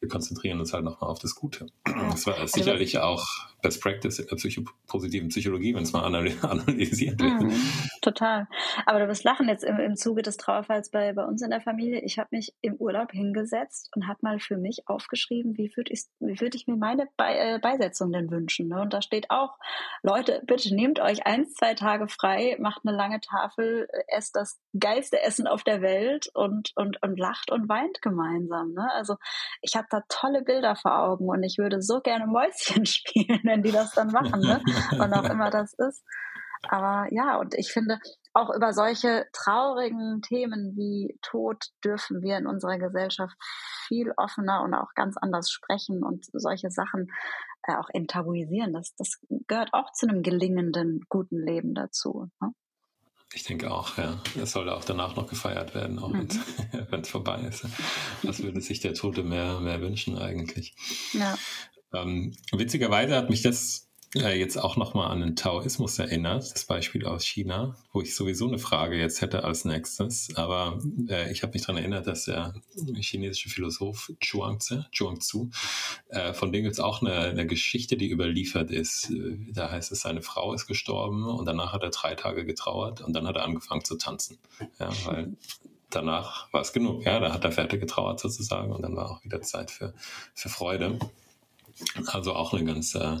A: wir konzentrieren uns halt nochmal auf das Gute. Ja. Das war also sicherlich auch Best Practice in der Psycho positiven Psychologie, wenn es mal [LAUGHS] analysiert wird. Mhm,
B: total. Aber du wirst lachen jetzt im, im Zuge des Trauerfalls bei, bei uns in der Familie. Ich habe mich im Urlaub hingesetzt und habe mal für mich aufgeschrieben, wie würde ich, würd ich mir meine Be äh, Beisetzung denn wünschen. Ne? Und da steht auch, Leute, bitte nehmt euch eins, zwei Tage frei, macht eine lange Tafel, esst das geilste Essen auf der Welt und, und, und lacht und weint gemeinsam. Ne? Also ich habe da tolle Bilder vor Augen und ich würde so gerne Mäuschen [LAUGHS] spielen wenn die das dann machen, ne? [LAUGHS] wann auch immer das ist. Aber ja, und ich finde, auch über solche traurigen Themen wie Tod dürfen wir in unserer Gesellschaft viel offener und auch ganz anders sprechen und solche Sachen äh, auch enttabuisieren. Das, das gehört auch zu einem gelingenden, guten Leben dazu. Ne?
A: Ich denke auch, ja. Es sollte auch danach noch gefeiert werden, auch mhm. [LAUGHS] wenn es vorbei ist. Was würde sich der Tote mehr, mehr wünschen eigentlich? Ja. Ähm, witzigerweise hat mich das äh, jetzt auch nochmal an den Taoismus erinnert, das Beispiel aus China, wo ich sowieso eine Frage jetzt hätte als nächstes. Aber äh, ich habe mich daran erinnert, dass der chinesische Philosoph Chuang-Tzu, Chuang äh, von dem gibt es auch eine, eine, Geschichte, die überliefert ist. Da heißt es, seine Frau ist gestorben und danach hat er drei Tage getrauert und dann hat er angefangen zu tanzen. Ja, weil danach war es genug. Ja, da hat er fertig getrauert sozusagen und dann war auch wieder Zeit für, für Freude. Also auch eine ganz, äh,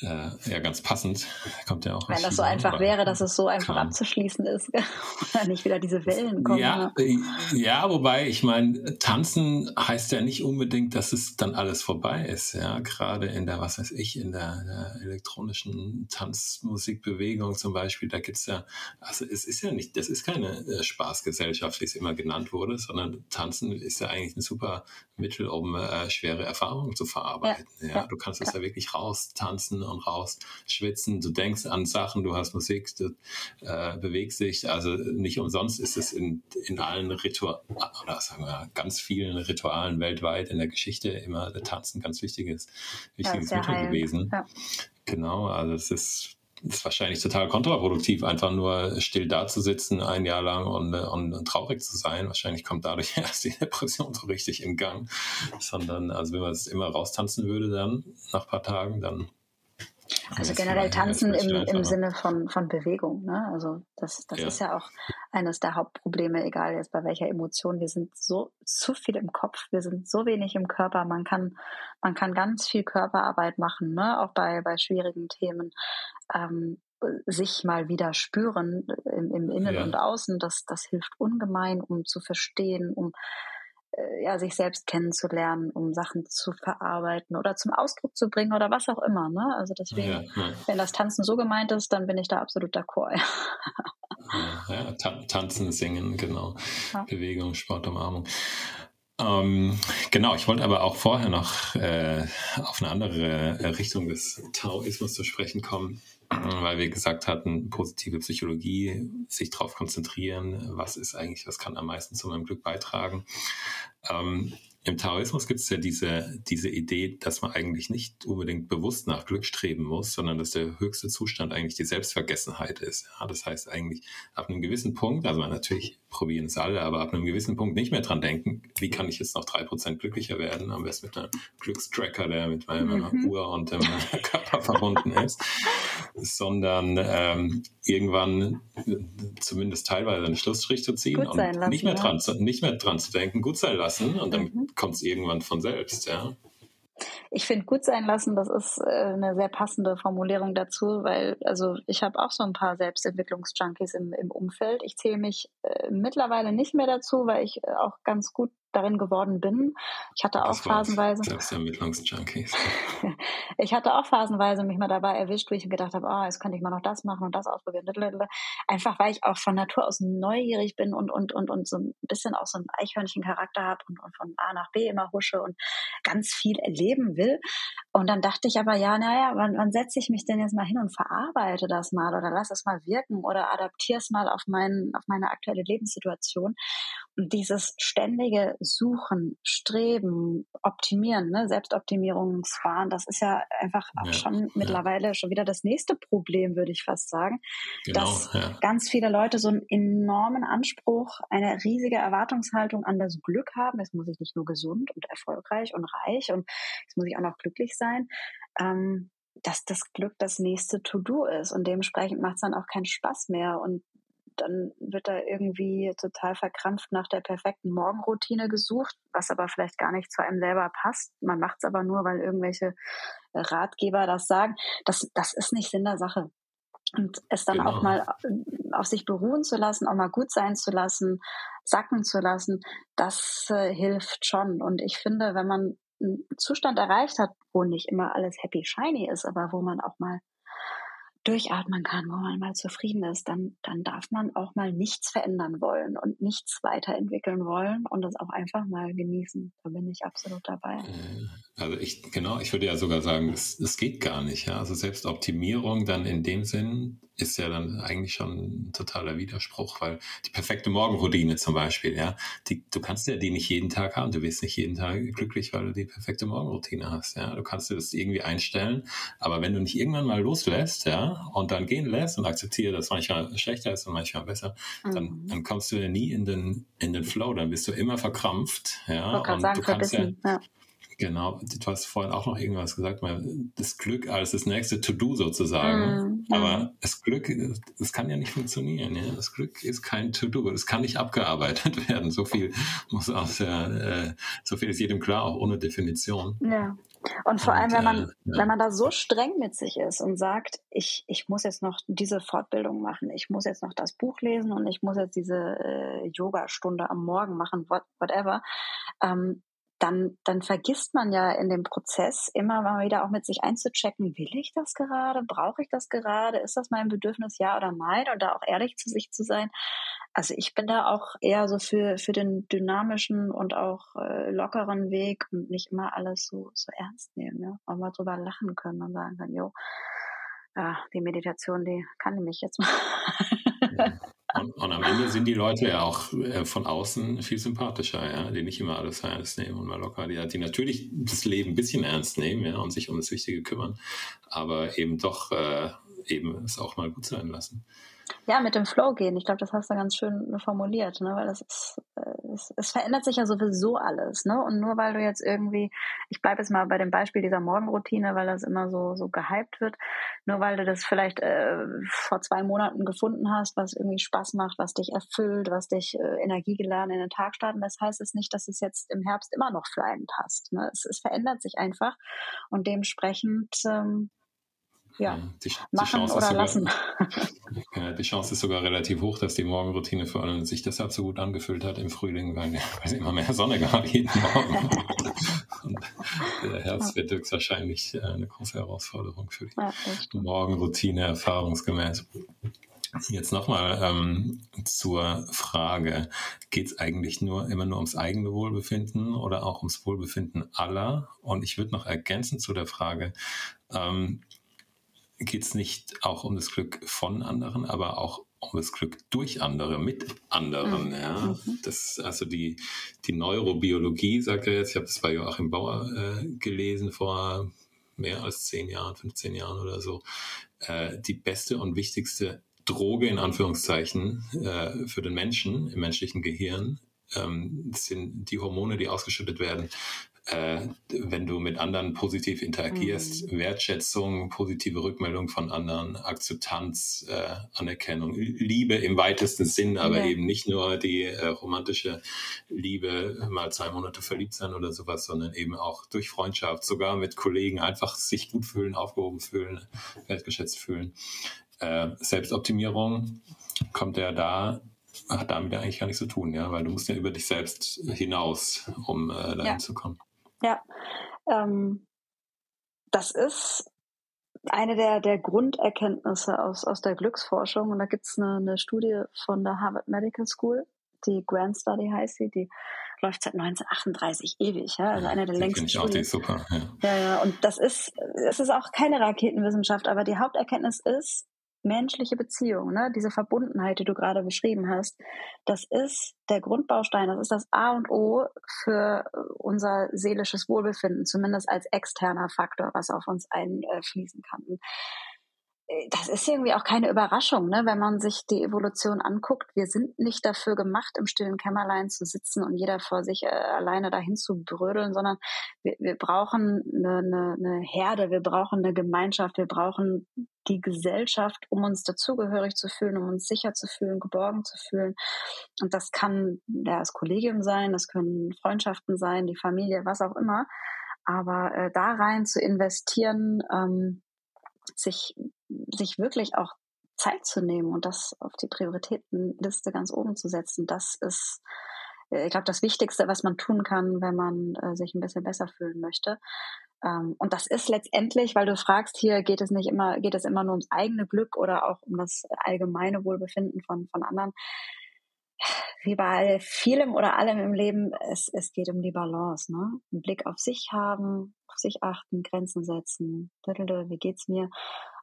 A: äh, ja, ganz passend. Kommt ja auch
B: Wenn das so einfach wäre, dass es so einfach kam. abzuschließen ist, [LAUGHS] oder nicht wieder diese Wellen kommen.
A: Ja, äh, ja, wobei, ich meine, tanzen heißt ja nicht unbedingt, dass es dann alles vorbei ist. Ja, gerade in der, was weiß ich, in der, der elektronischen Tanzmusikbewegung zum Beispiel, da gibt's ja, also es ist ja nicht, das ist keine äh, Spaßgesellschaft, wie es immer genannt wurde, sondern Tanzen ist ja eigentlich ein super Mittel, um äh, schwere Erfahrungen zu verarbeiten. Ja. Ja, du kannst es ja wirklich raus tanzen und raus schwitzen. Du denkst an Sachen, du hast Musik, du äh, bewegst dich. Also nicht umsonst ist es in, in allen Ritualen, oder sagen wir ganz vielen Ritualen weltweit in der Geschichte immer der Tanzen ganz wichtiges, wichtiges ja, Mittel gewesen. Ja. Genau, also es ist ist wahrscheinlich total kontraproduktiv, einfach nur still dazusitzen ein Jahr lang und, und, und, traurig zu sein. Wahrscheinlich kommt dadurch [LAUGHS] erst die Depression so richtig in Gang. Sondern, also wenn man es immer raustanzen würde, dann nach ein paar Tagen, dann
B: Also generell tanzen im, im Sinne von, von Bewegung. Ne? Also das, das ja. ist ja auch eines der Hauptprobleme, egal jetzt bei welcher Emotion. Wir sind so zu viel im Kopf, wir sind so wenig im Körper. Man kann, man kann ganz viel Körperarbeit machen, ne? auch bei, bei schwierigen Themen. Ähm, sich mal wieder spüren im, im Innen ja. und Außen, das, das hilft ungemein, um zu verstehen, um äh, ja, sich selbst kennenzulernen, um Sachen zu verarbeiten oder zum Ausdruck zu bringen oder was auch immer. Ne? Also deswegen, ja, ja. wenn das Tanzen so gemeint ist, dann bin ich da absolut d'accord.
A: ja, tanzen, singen, genau. Bewegung, Sport, Umarmung. Ähm, genau, ich wollte aber auch vorher noch äh, auf eine andere äh, Richtung des Taoismus zu sprechen kommen weil wir gesagt hatten, positive Psychologie, sich darauf konzentrieren, was ist eigentlich, was kann am meisten zu meinem Glück beitragen. Ähm, im Taoismus gibt es ja diese, diese Idee, dass man eigentlich nicht unbedingt bewusst nach Glück streben muss, sondern dass der höchste Zustand eigentlich die Selbstvergessenheit ist. Ja, das heißt eigentlich ab einem gewissen Punkt, also natürlich probieren es alle, aber ab einem gewissen Punkt nicht mehr dran denken, wie kann ich jetzt noch drei Prozent glücklicher werden, am besten mit einem Glückstracker, der mit meiner mhm. Uhr und dem [LAUGHS] Körper verbunden ist, sondern ähm, irgendwann zumindest teilweise einen Schlussstrich zu ziehen und lassen, nicht mehr, dran, ja. nicht mehr dran zu denken, gut sein lassen und dann mhm kommt es irgendwann von selbst, ja.
B: Ich finde gut sein lassen, das ist äh, eine sehr passende Formulierung dazu, weil also ich habe auch so ein paar Selbstentwicklungsjunkies im, im Umfeld. Ich zähle mich äh, mittlerweile nicht mehr dazu, weil ich äh, auch ganz gut darin geworden bin. Ich hatte auch phasenweise.
A: Selbstermittlungsjunkies. [LAUGHS]
B: ich hatte auch phasenweise mich mal dabei erwischt, wo ich gedacht habe, oh, jetzt könnte ich mal noch das machen und das ausprobieren. Einfach weil ich auch von Natur aus neugierig bin und, und, und, und so ein bisschen auch so einen Eichhörnchen-Charakter habe und, und von A nach B immer husche und ganz viel erleben will. Und dann dachte ich aber, ja, naja, wann, wann setze ich mich denn jetzt mal hin und verarbeite das mal oder lass es mal wirken oder adaptiere es mal auf, mein, auf meine aktuelle Lebenssituation. Dieses ständige Suchen, Streben, Optimieren, ne, Selbstoptimierungsfahren, das ist ja einfach auch ja, schon ja. mittlerweile schon wieder das nächste Problem, würde ich fast sagen. Genau, dass ja. ganz viele Leute so einen enormen Anspruch, eine riesige Erwartungshaltung an das Glück haben. Jetzt muss ich nicht nur gesund und erfolgreich und reich und jetzt muss ich auch noch glücklich sein. Ähm, dass das Glück das nächste To-Do ist und dementsprechend macht es dann auch keinen Spaß mehr. Und dann wird da irgendwie total verkrampft nach der perfekten Morgenroutine gesucht, was aber vielleicht gar nicht zu einem selber passt. Man macht es aber nur, weil irgendwelche äh, Ratgeber das sagen. Das, das ist nicht Sinn der Sache. Und es dann genau. auch mal äh, auf sich beruhen zu lassen, auch mal gut sein zu lassen, sacken zu lassen, das äh, hilft schon. Und ich finde, wenn man einen Zustand erreicht hat, wo nicht immer alles happy shiny ist, aber wo man auch mal durchatmen kann, wo man mal zufrieden ist, dann, dann darf man auch mal nichts verändern wollen und nichts weiterentwickeln wollen und das auch einfach mal genießen. Da bin ich absolut dabei.
A: Äh, also ich, genau, ich würde ja sogar sagen, es, es geht gar nicht. Ja? Also Selbstoptimierung dann in dem Sinn ist ja dann eigentlich schon ein totaler Widerspruch, weil die perfekte Morgenroutine zum Beispiel, ja, die, du kannst ja die nicht jeden Tag haben. Du wirst nicht jeden Tag glücklich, weil du die perfekte Morgenroutine hast. Ja, du kannst dir das irgendwie einstellen, aber wenn du nicht irgendwann mal loslässt, ja, und dann gehen lässt und akzeptierst, dass manchmal schlechter ist und manchmal besser, mhm. dann, dann kommst du ja nie in den in den Flow. Dann bist du immer verkrampft, ja,
B: und sagen, du kannst ja, ja
A: Genau, du hast vorhin auch noch irgendwas gesagt, das Glück als das nächste To-Do sozusagen. Mm, Aber das Glück, das kann ja nicht funktionieren. Ja? Das Glück ist kein To-Do, das kann nicht abgearbeitet [LAUGHS] werden. So viel muss aus der, äh, so viel ist jedem klar, auch ohne Definition.
B: Ja. Und vor allem, wenn man, äh, ja. wenn man da so streng mit sich ist und sagt, ich, ich muss jetzt noch diese Fortbildung machen, ich muss jetzt noch das Buch lesen und ich muss jetzt diese äh, Yoga-Stunde am Morgen machen, what, whatever, ähm, dann, dann vergisst man ja in dem Prozess immer mal wieder auch mit sich einzuchecken, will ich das gerade? Brauche ich das gerade? Ist das mein Bedürfnis, ja oder nein? Und da auch ehrlich zu sich zu sein. Also ich bin da auch eher so für, für den dynamischen und auch äh, lockeren Weg und nicht immer alles so, so ernst nehmen, ja. Auch mal drüber lachen können und sagen können, jo, ja, die Meditation, die kann ich mich jetzt mal.
A: Und, und, am Ende sind die Leute ja auch äh, von außen viel sympathischer, ja, die nicht immer alles ernst nehmen und mal locker, die, die natürlich das Leben ein bisschen ernst nehmen, ja, und sich um das Wichtige kümmern, aber eben doch äh, eben es auch mal gut sein lassen.
B: Ja, mit dem Flow gehen. Ich glaube, das hast du ganz schön formuliert, ne? weil das ist, äh, es, es, verändert sich ja sowieso alles, ne? Und nur weil du jetzt irgendwie, ich bleibe jetzt mal bei dem Beispiel dieser Morgenroutine, weil das immer so so gehypt wird, nur weil du das vielleicht äh, vor zwei Monaten gefunden hast, was irgendwie Spaß macht, was dich erfüllt, was dich äh, energiegeladen in den Tag starten, das heißt es nicht, dass es jetzt im Herbst immer noch für passt. Ne? Es, es verändert sich einfach und dementsprechend ähm, ja, die, die machen oder
A: sogar,
B: lassen. [LAUGHS]
A: Die Chance ist sogar relativ hoch, dass die Morgenroutine vor allem sich deshalb so gut angefühlt hat im Frühling, weil, weil es immer mehr Sonne gab jeden Morgen. [LAUGHS] Und der Herbst wird höchstwahrscheinlich äh, eine große Herausforderung für die ja, Morgenroutine erfahrungsgemäß. Jetzt nochmal ähm, zur Frage, geht es eigentlich nur immer nur ums eigene Wohlbefinden oder auch ums Wohlbefinden aller? Und ich würde noch ergänzen zu der Frage, ähm, geht es nicht auch um das Glück von anderen, aber auch um das Glück durch andere, mit anderen. Mhm. Ja. Mhm. Das, also die, die Neurobiologie, sagt er jetzt, ich habe das bei Joachim Bauer äh, gelesen vor mehr als zehn Jahren, 15 Jahren oder so, äh, die beste und wichtigste Droge in Anführungszeichen äh, für den Menschen im menschlichen Gehirn ähm, sind die Hormone, die ausgeschüttet werden, äh, wenn du mit anderen positiv interagierst, mhm. Wertschätzung, positive Rückmeldung von anderen, Akzeptanz, äh, Anerkennung, Liebe im weitesten Sinn, aber ja. eben nicht nur die äh, romantische Liebe, mal zwei Monate verliebt sein oder sowas, sondern eben auch durch Freundschaft, sogar mit Kollegen einfach sich gut fühlen, aufgehoben fühlen, wertgeschätzt fühlen. Äh, Selbstoptimierung kommt ja da hat damit ja eigentlich gar nichts zu tun, ja, weil du musst ja über dich selbst hinaus, um äh, dahin ja. zu kommen.
B: Ja, ähm, das ist eine der, der Grunderkenntnisse aus, aus der Glücksforschung. Und da gibt es eine, eine Studie von der Harvard Medical School, die Grand Study heißt sie, die läuft seit 1938 ewig, ja, also ja, eine der längsten. Ich auch die super, ja. ja, ja, und das ist, es ist auch keine Raketenwissenschaft, aber die Haupterkenntnis ist, menschliche Beziehung, ne, diese Verbundenheit, die du gerade beschrieben hast, das ist der Grundbaustein, das ist das A und O für unser seelisches Wohlbefinden, zumindest als externer Faktor, was auf uns einfließen kann. Das ist irgendwie auch keine Überraschung, ne? wenn man sich die Evolution anguckt. Wir sind nicht dafür gemacht, im stillen Kämmerlein zu sitzen und jeder vor sich äh, alleine dahin zu brödeln, sondern wir, wir brauchen eine, eine, eine Herde, wir brauchen eine Gemeinschaft, wir brauchen die Gesellschaft, um uns dazugehörig zu fühlen, um uns sicher zu fühlen, geborgen zu fühlen. Und das kann ja, das Kollegium sein, das können Freundschaften sein, die Familie, was auch immer. Aber äh, da rein zu investieren, ähm, sich, sich wirklich auch Zeit zu nehmen und das auf die Prioritätenliste ganz oben zu setzen, das ist, äh, ich glaube, das Wichtigste, was man tun kann, wenn man äh, sich ein bisschen besser fühlen möchte. Ähm, und das ist letztendlich, weil du fragst, hier geht es nicht immer, geht es immer nur ums eigene Glück oder auch um das allgemeine Wohlbefinden von, von anderen. Wie bei vielem oder allem im Leben, es, es geht um die Balance, ne? Einen Blick auf sich haben, auf sich achten, Grenzen setzen, wie geht's mir?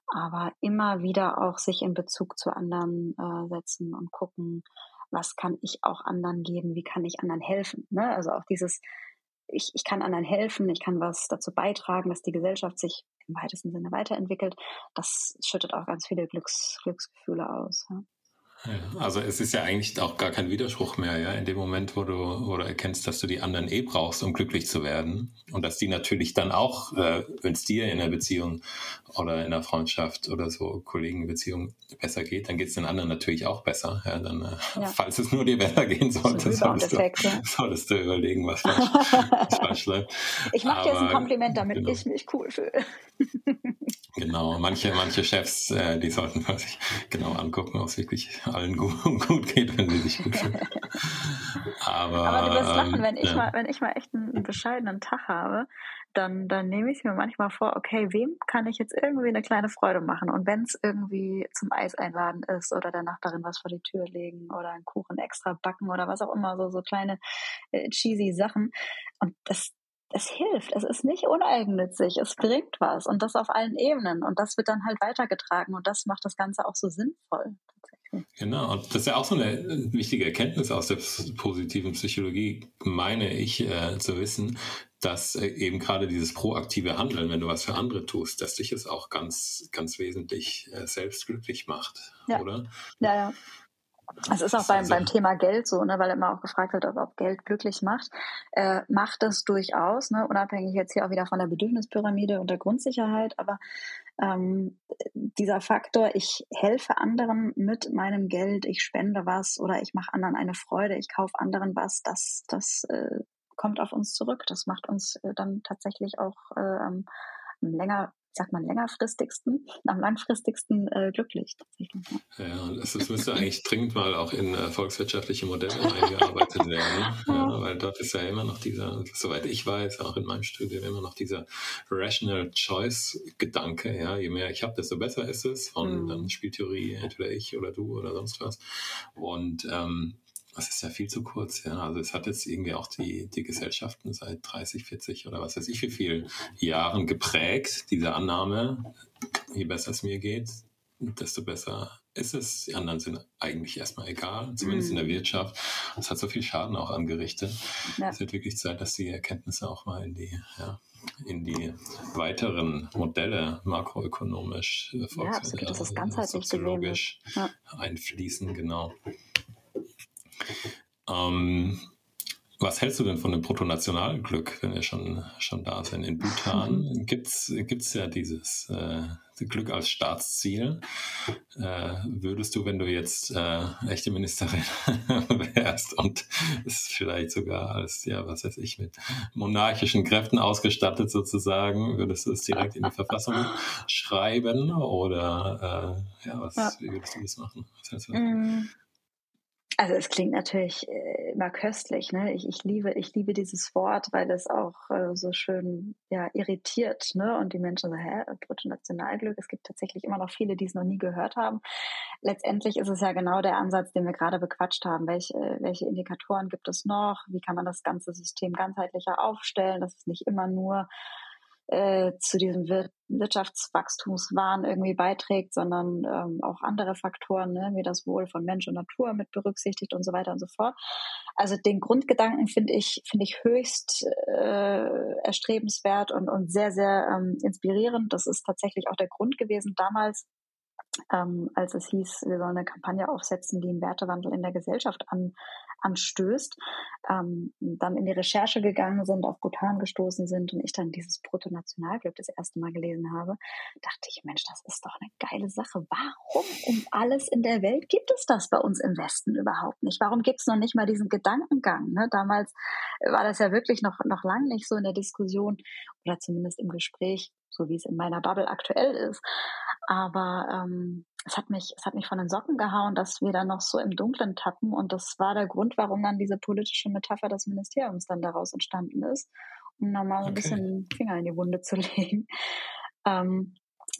B: Aber immer wieder auch sich in Bezug zu anderen äh, setzen und gucken, was kann ich auch anderen geben, wie kann ich anderen helfen. Ne? Also auch dieses, ich, ich kann anderen helfen, ich kann was dazu beitragen, dass die Gesellschaft sich im weitesten Sinne weiterentwickelt. Das schüttet auch ganz viele Glücks, Glücksgefühle aus. Ja.
A: Also es ist ja eigentlich auch gar kein Widerspruch mehr, ja, in dem Moment, wo du, wo du erkennst, dass du die anderen eh brauchst, um glücklich zu werden. Und dass die natürlich dann auch, äh, wenn es dir in der Beziehung oder in der Freundschaft oder so Kollegenbeziehung besser geht, dann geht es den anderen natürlich auch besser. Ja, dann, äh, ja. falls es nur dir besser gehen sollte, solltest, du, solltest du überlegen, was falsch, [LAUGHS] läuft.
B: Ich mache dir jetzt ein Kompliment, damit genau. ich mich cool fühle. [LAUGHS]
A: genau, manche, manche Chefs, äh, die sollten sich genau angucken, ob es wirklich allen gut, [LAUGHS] gut geht, wenn sie sich gut fühlen.
B: Aber, Aber du wirst lachen, wenn ich, ja. mal, wenn ich mal echt einen, einen bescheidenen Tag habe, dann, dann nehme ich mir manchmal vor, okay, wem kann ich jetzt irgendwie eine kleine Freude machen? Und wenn es irgendwie zum Eis einladen ist oder der Nachbarin was vor die Tür legen oder einen Kuchen extra backen oder was auch immer, so, so kleine äh, cheesy Sachen. Und das, es hilft. Es ist nicht uneigennützig. Es bringt was. Und das auf allen Ebenen. Und das wird dann halt weitergetragen. Und das macht das Ganze auch so sinnvoll.
A: Genau, und das ist ja auch so eine wichtige Erkenntnis aus der positiven Psychologie, meine ich äh, zu wissen, dass äh, eben gerade dieses proaktive Handeln, wenn du was für andere tust, dass dich es auch ganz, ganz wesentlich äh, selbst glücklich macht,
B: ja.
A: oder?
B: Ja, ja. Es ist auch beim, beim Thema Geld so, ne, weil immer auch gefragt wird, ob, ob Geld glücklich macht. Äh, macht es durchaus, ne, unabhängig jetzt hier auch wieder von der Bedürfnispyramide und der Grundsicherheit, aber ähm, dieser Faktor, ich helfe anderen mit meinem Geld, ich spende was oder ich mache anderen eine Freude, ich kaufe anderen was, das, das äh, kommt auf uns zurück. Das macht uns äh, dann tatsächlich auch äh, länger sagt man, längerfristigsten, am langfristigsten äh, glücklich.
A: Ja, das, das müsste eigentlich dringend mal auch in äh, volkswirtschaftliche Modelle eingearbeitet werden, [LAUGHS] ja, weil dort ist ja immer noch dieser, soweit ich weiß, auch in meinem Studium immer noch dieser Rational Choice-Gedanke. Ja, je mehr ich habe, desto besser ist es. Und mhm. dann spielt Theorie entweder ich oder du oder sonst was. Und ähm, das ist ja viel zu kurz, ja. Also es hat jetzt irgendwie auch die, die Gesellschaften seit 30, 40 oder was weiß ich wie viel Jahren geprägt, diese Annahme, je besser es mir geht, desto besser ist es. Die anderen sind eigentlich erstmal egal, zumindest mm. in der mhm. Wirtschaft. Es hat so viel Schaden auch angerichtet. Ja. Es wird wirklich Zeit, dass die Erkenntnisse auch mal in die, ja, in die weiteren Modelle makroökonomisch,
B: ja, absolut. Das ist ganzheitlich soziologisch
A: ja. einfließen, genau. Ähm, was hältst du denn von dem Bruttonationalglück, wenn wir schon, schon da sind? In Bhutan [LAUGHS] gibt es ja dieses äh, Glück als Staatsziel. Äh, würdest du, wenn du jetzt äh, echte Ministerin [LAUGHS] wärst und es vielleicht sogar als, ja, was weiß ich, mit monarchischen Kräften ausgestattet sozusagen, würdest du es direkt in die Verfassung [LAUGHS] schreiben? Oder äh, ja, was, wie würdest du das machen? Was du
B: davon? Mm. Also es klingt natürlich äh, immer köstlich. Ne? Ich, ich, liebe, ich liebe dieses Wort, weil es auch äh, so schön ja, irritiert. Ne? Und die Menschen sagen, hä, Bruttonationalglück. Es gibt tatsächlich immer noch viele, die es noch nie gehört haben. Letztendlich ist es ja genau der Ansatz, den wir gerade bequatscht haben. Welche, welche Indikatoren gibt es noch? Wie kann man das ganze System ganzheitlicher aufstellen? Das ist nicht immer nur äh, zu diesem Wir Wirtschaftswachstumswahn irgendwie beiträgt, sondern ähm, auch andere Faktoren, ne, wie das Wohl von Mensch und Natur mit berücksichtigt und so weiter und so fort. Also den Grundgedanken finde ich finde ich höchst äh, erstrebenswert und und sehr sehr ähm, inspirierend. Das ist tatsächlich auch der Grund gewesen damals, ähm, als es hieß, wir sollen eine Kampagne aufsetzen, die einen Wertewandel in der Gesellschaft an, anstößt, ähm, dann in die Recherche gegangen sind, auf Bhutan gestoßen sind und ich dann dieses Bruttonationalglück das erste Mal gelesen habe, dachte ich, Mensch, das ist doch eine geile Sache. Warum um alles in der Welt gibt es das bei uns im Westen überhaupt nicht? Warum gibt es noch nicht mal diesen Gedankengang? Ne? Damals war das ja wirklich noch, noch lange nicht so in der Diskussion oder zumindest im Gespräch, so wie es in meiner Bubble aktuell ist. Aber ähm, es hat mich, es hat mich von den Socken gehauen, dass wir da noch so im Dunkeln tappen. Und das war der Grund, warum dann diese politische Metapher des Ministeriums dann daraus entstanden ist, um nochmal okay. ein bisschen Finger in die Wunde zu [LAUGHS] legen. Ähm,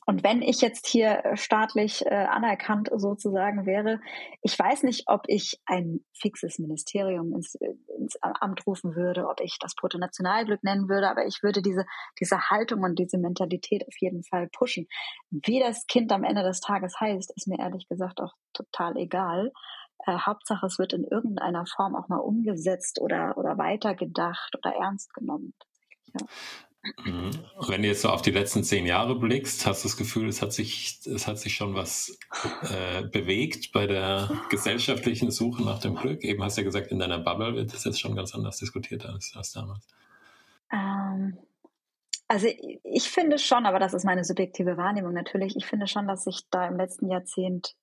B: und wenn ich jetzt hier äh, staatlich äh, anerkannt sozusagen wäre, ich weiß nicht, ob ich ein fixes Ministerium ins, äh, ins Amt rufen würde, ob ich das Bruttonationalglück nennen würde, aber ich würde diese, diese Haltung und diese Mentalität auf jeden Fall pushen. Wie das Kind am Ende des Tages heißt, ist mir ehrlich gesagt auch total egal. Äh, Hauptsache, es wird in irgendeiner Form auch mal umgesetzt oder, oder weitergedacht oder ernst genommen.
A: Ja. Mhm. Wenn du jetzt so auf die letzten zehn Jahre blickst, hast du das Gefühl, es hat sich, es hat sich schon was äh, bewegt bei der gesellschaftlichen Suche nach dem Glück. Eben hast du ja gesagt, in deiner Bubble wird das jetzt schon ganz anders diskutiert als, als damals.
B: Ähm, also ich finde schon, aber das ist meine subjektive Wahrnehmung natürlich, ich finde schon, dass sich da im letzten Jahrzehnt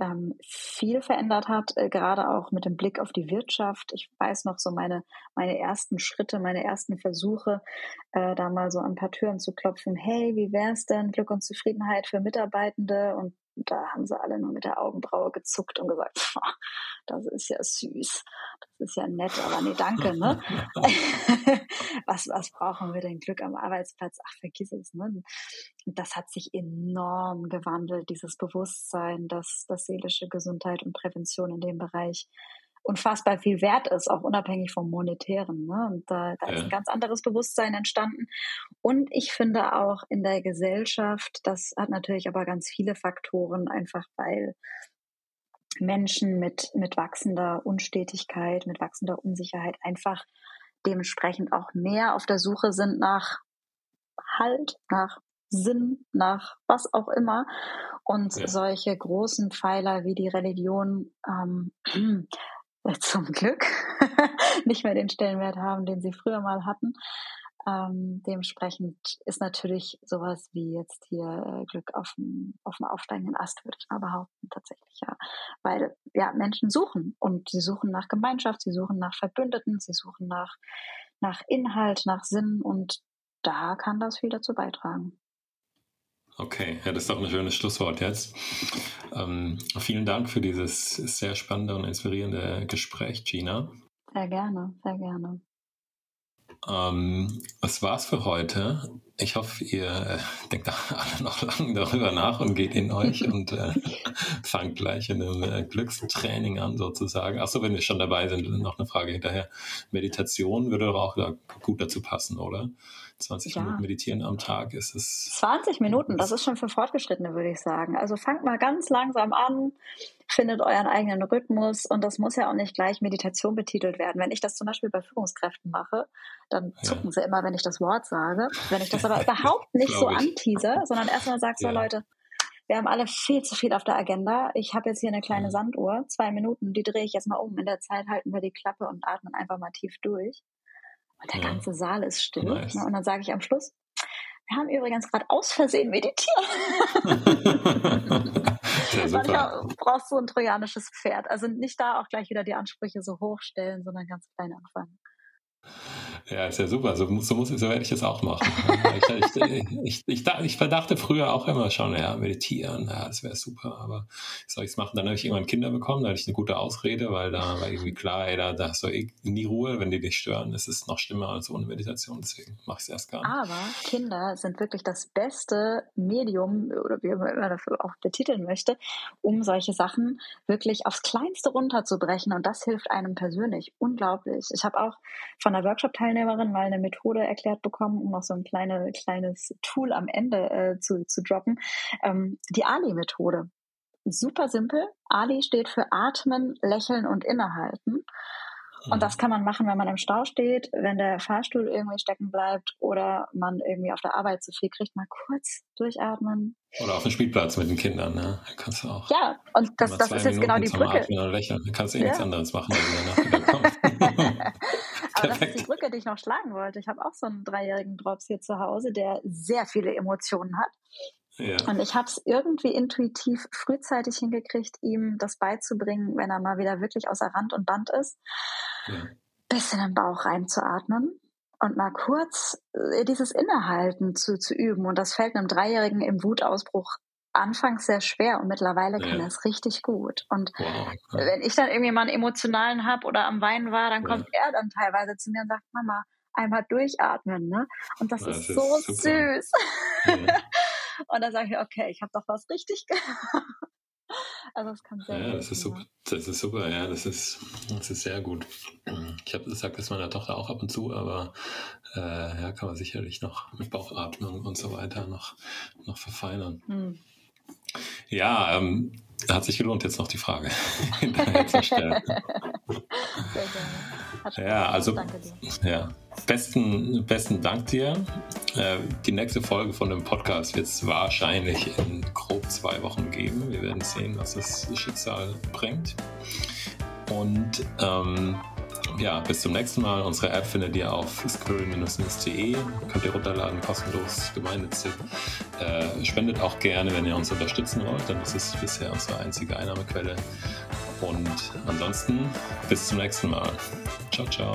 B: ähm, viel verändert hat, äh, gerade auch mit dem Blick auf die Wirtschaft. Ich weiß noch so meine, meine ersten Schritte, meine ersten Versuche, äh, da mal so an ein paar Türen zu klopfen. Hey, wie wär's denn? Glück und Zufriedenheit für Mitarbeitende und da haben sie alle nur mit der Augenbraue gezuckt und gesagt, [LAUGHS] das ist ja süß, das ist ja nett, aber nee, danke, ne? [LAUGHS] [LAUGHS] was, was brauchen wir denn Glück am Arbeitsplatz? Ach, vergiss es, ne? Das hat sich enorm gewandelt, dieses Bewusstsein, dass, dass seelische Gesundheit und Prävention in dem Bereich unfassbar viel wert ist, auch unabhängig vom Monetären. Ne? Und da, da ja. ist ein ganz anderes Bewusstsein entstanden. Und ich finde auch in der Gesellschaft, das hat natürlich aber ganz viele Faktoren, einfach weil Menschen mit, mit wachsender Unstetigkeit, mit wachsender Unsicherheit einfach dementsprechend auch mehr auf der Suche sind nach Halt, nach Sinn, nach was auch immer. Und ja. solche großen Pfeiler wie die Religion ähm, [LAUGHS] zum Glück [LAUGHS] nicht mehr den Stellenwert haben, den sie früher mal hatten. Ähm, dementsprechend ist natürlich sowas wie jetzt hier äh, Glück auf dem, auf dem aufsteigenden Ast, würde ich mal behaupten, tatsächlich, ja. Weil ja Menschen suchen und sie suchen nach Gemeinschaft, sie suchen nach Verbündeten, sie suchen nach, nach Inhalt, nach Sinn und da kann das viel dazu beitragen.
A: Okay, ja, das ist doch ein schönes Schlusswort jetzt. Ähm, vielen Dank für dieses sehr spannende und inspirierende Gespräch, Gina.
B: Sehr gerne, sehr gerne.
A: Ähm, das war's für heute. Ich hoffe, ihr äh, denkt [LAUGHS] alle noch lange darüber nach und geht in euch [LAUGHS] und äh, fangt gleich in einem äh, Glückstraining an, sozusagen. Achso, wenn wir schon dabei sind, noch eine Frage hinterher. Meditation würde doch auch gut dazu passen, oder? 20 ja. Minuten meditieren am Tag ist es.
B: 20 Minuten, das ist schon für Fortgeschrittene, würde ich sagen. Also fangt mal ganz langsam an, findet euren eigenen Rhythmus und das muss ja auch nicht gleich Meditation betitelt werden. Wenn ich das zum Beispiel bei Führungskräften mache, dann zucken ja. sie immer, wenn ich das Wort sage. Wenn ich das aber [LAUGHS] überhaupt nicht so antease, sondern erstmal sage, so ja. Leute, wir haben alle viel zu viel auf der Agenda. Ich habe jetzt hier eine kleine Sanduhr, zwei Minuten, die drehe ich jetzt mal um. In der Zeit halten wir die Klappe und atmen einfach mal tief durch. Und der ja. ganze Saal ist still. Nice. Ne? Und dann sage ich am Schluss, wir haben übrigens gerade aus Versehen meditiert. [LAUGHS] ja, Manchmal brauchst du ein trojanisches Pferd. Also nicht da auch gleich wieder die Ansprüche so hochstellen, sondern ganz klein anfangen.
A: Ja, ist ja super. So, so, muss, so werde ich das auch machen. ich, ich, ich, ich, verdachte früher auch immer schon, ja, meditieren, ja, das wäre super, aber soll ich es machen? Dann habe ich irgendwann Kinder bekommen, da hatte ich eine gute Ausrede, weil da war irgendwie klar, ey, da, da hast du eh nie Ruhe, wenn die dich stören, ist es noch schlimmer als ohne Meditation, deswegen mache ich es erst gar nicht.
B: Aber Kinder sind wirklich das beste Medium, oder wie man dafür auch betiteln möchte, um solche Sachen wirklich aufs Kleinste runterzubrechen und das hilft einem persönlich unglaublich. Ich habe auch von einer Workshop-Teilnehmerin mal eine Methode erklärt bekommen, um noch so ein kleine, kleines Tool am Ende äh, zu, zu droppen. Ähm, die Ali-Methode. Super simpel. Ali steht für Atmen, Lächeln und Innehalten. Und das kann man machen, wenn man im Stau steht, wenn der Fahrstuhl irgendwie stecken bleibt oder man irgendwie auf der Arbeit zu viel kriegt, mal kurz durchatmen.
A: Oder auf dem Spielplatz mit den Kindern, ne? Da kannst du auch.
B: Ja, und das, das ist jetzt genau die Brücke.
A: Atmen und lächeln. Da kannst du eh ja. nichts anderes machen, wenn du danach
B: wieder Aber [LAUGHS] das ist die Brücke, die ich noch schlagen wollte. Ich habe auch so einen dreijährigen Drops hier zu Hause, der sehr viele Emotionen hat. Ja. Und ich habe es irgendwie intuitiv frühzeitig hingekriegt, ihm das beizubringen, wenn er mal wieder wirklich außer Rand und Band ist, ja. bisschen im Bauch reinzuatmen und mal kurz äh, dieses Innehalten zu, zu üben. Und das fällt einem Dreijährigen im Wutausbruch anfangs sehr schwer und mittlerweile ja. kann er es richtig gut. Und wow. wenn ich dann irgendwie mal einen emotionalen hab oder am Weinen war, dann kommt er dann teilweise zu mir und sagt, Mama, einmal durchatmen, ne? Und das, das ist so ist süß. Ja. [LAUGHS] Und dann sage ich, okay, ich habe doch was richtig gemacht. [LAUGHS] Also es kann sehr
A: Ja, das ist super. Das ist super, ja, das ist, das ist sehr gut. Ich habe gesagt, das meiner Tochter auch ab und zu, aber äh, ja, kann man sicherlich noch mit Bauchatmung und so weiter noch, noch verfeinern. Hm. Ja, ähm, hat sich gelohnt, jetzt noch die Frage [LAUGHS] hinterher zu stellen. Sehr gerne. Ja, also. Ja, besten, besten Dank dir. Äh, die nächste Folge von dem Podcast wird es wahrscheinlich in grob zwei Wochen geben. Wir werden sehen, was das Schicksal bringt. Und ähm, ja, bis zum nächsten Mal. Unsere App findet ihr auf squirrel-news.de. Könnt ihr runterladen, kostenlos, gemeinnützig. Äh, spendet auch gerne, wenn ihr uns unterstützen wollt, denn das ist bisher unsere einzige Einnahmequelle. Und ansonsten bis zum nächsten Mal. Ciao, ciao.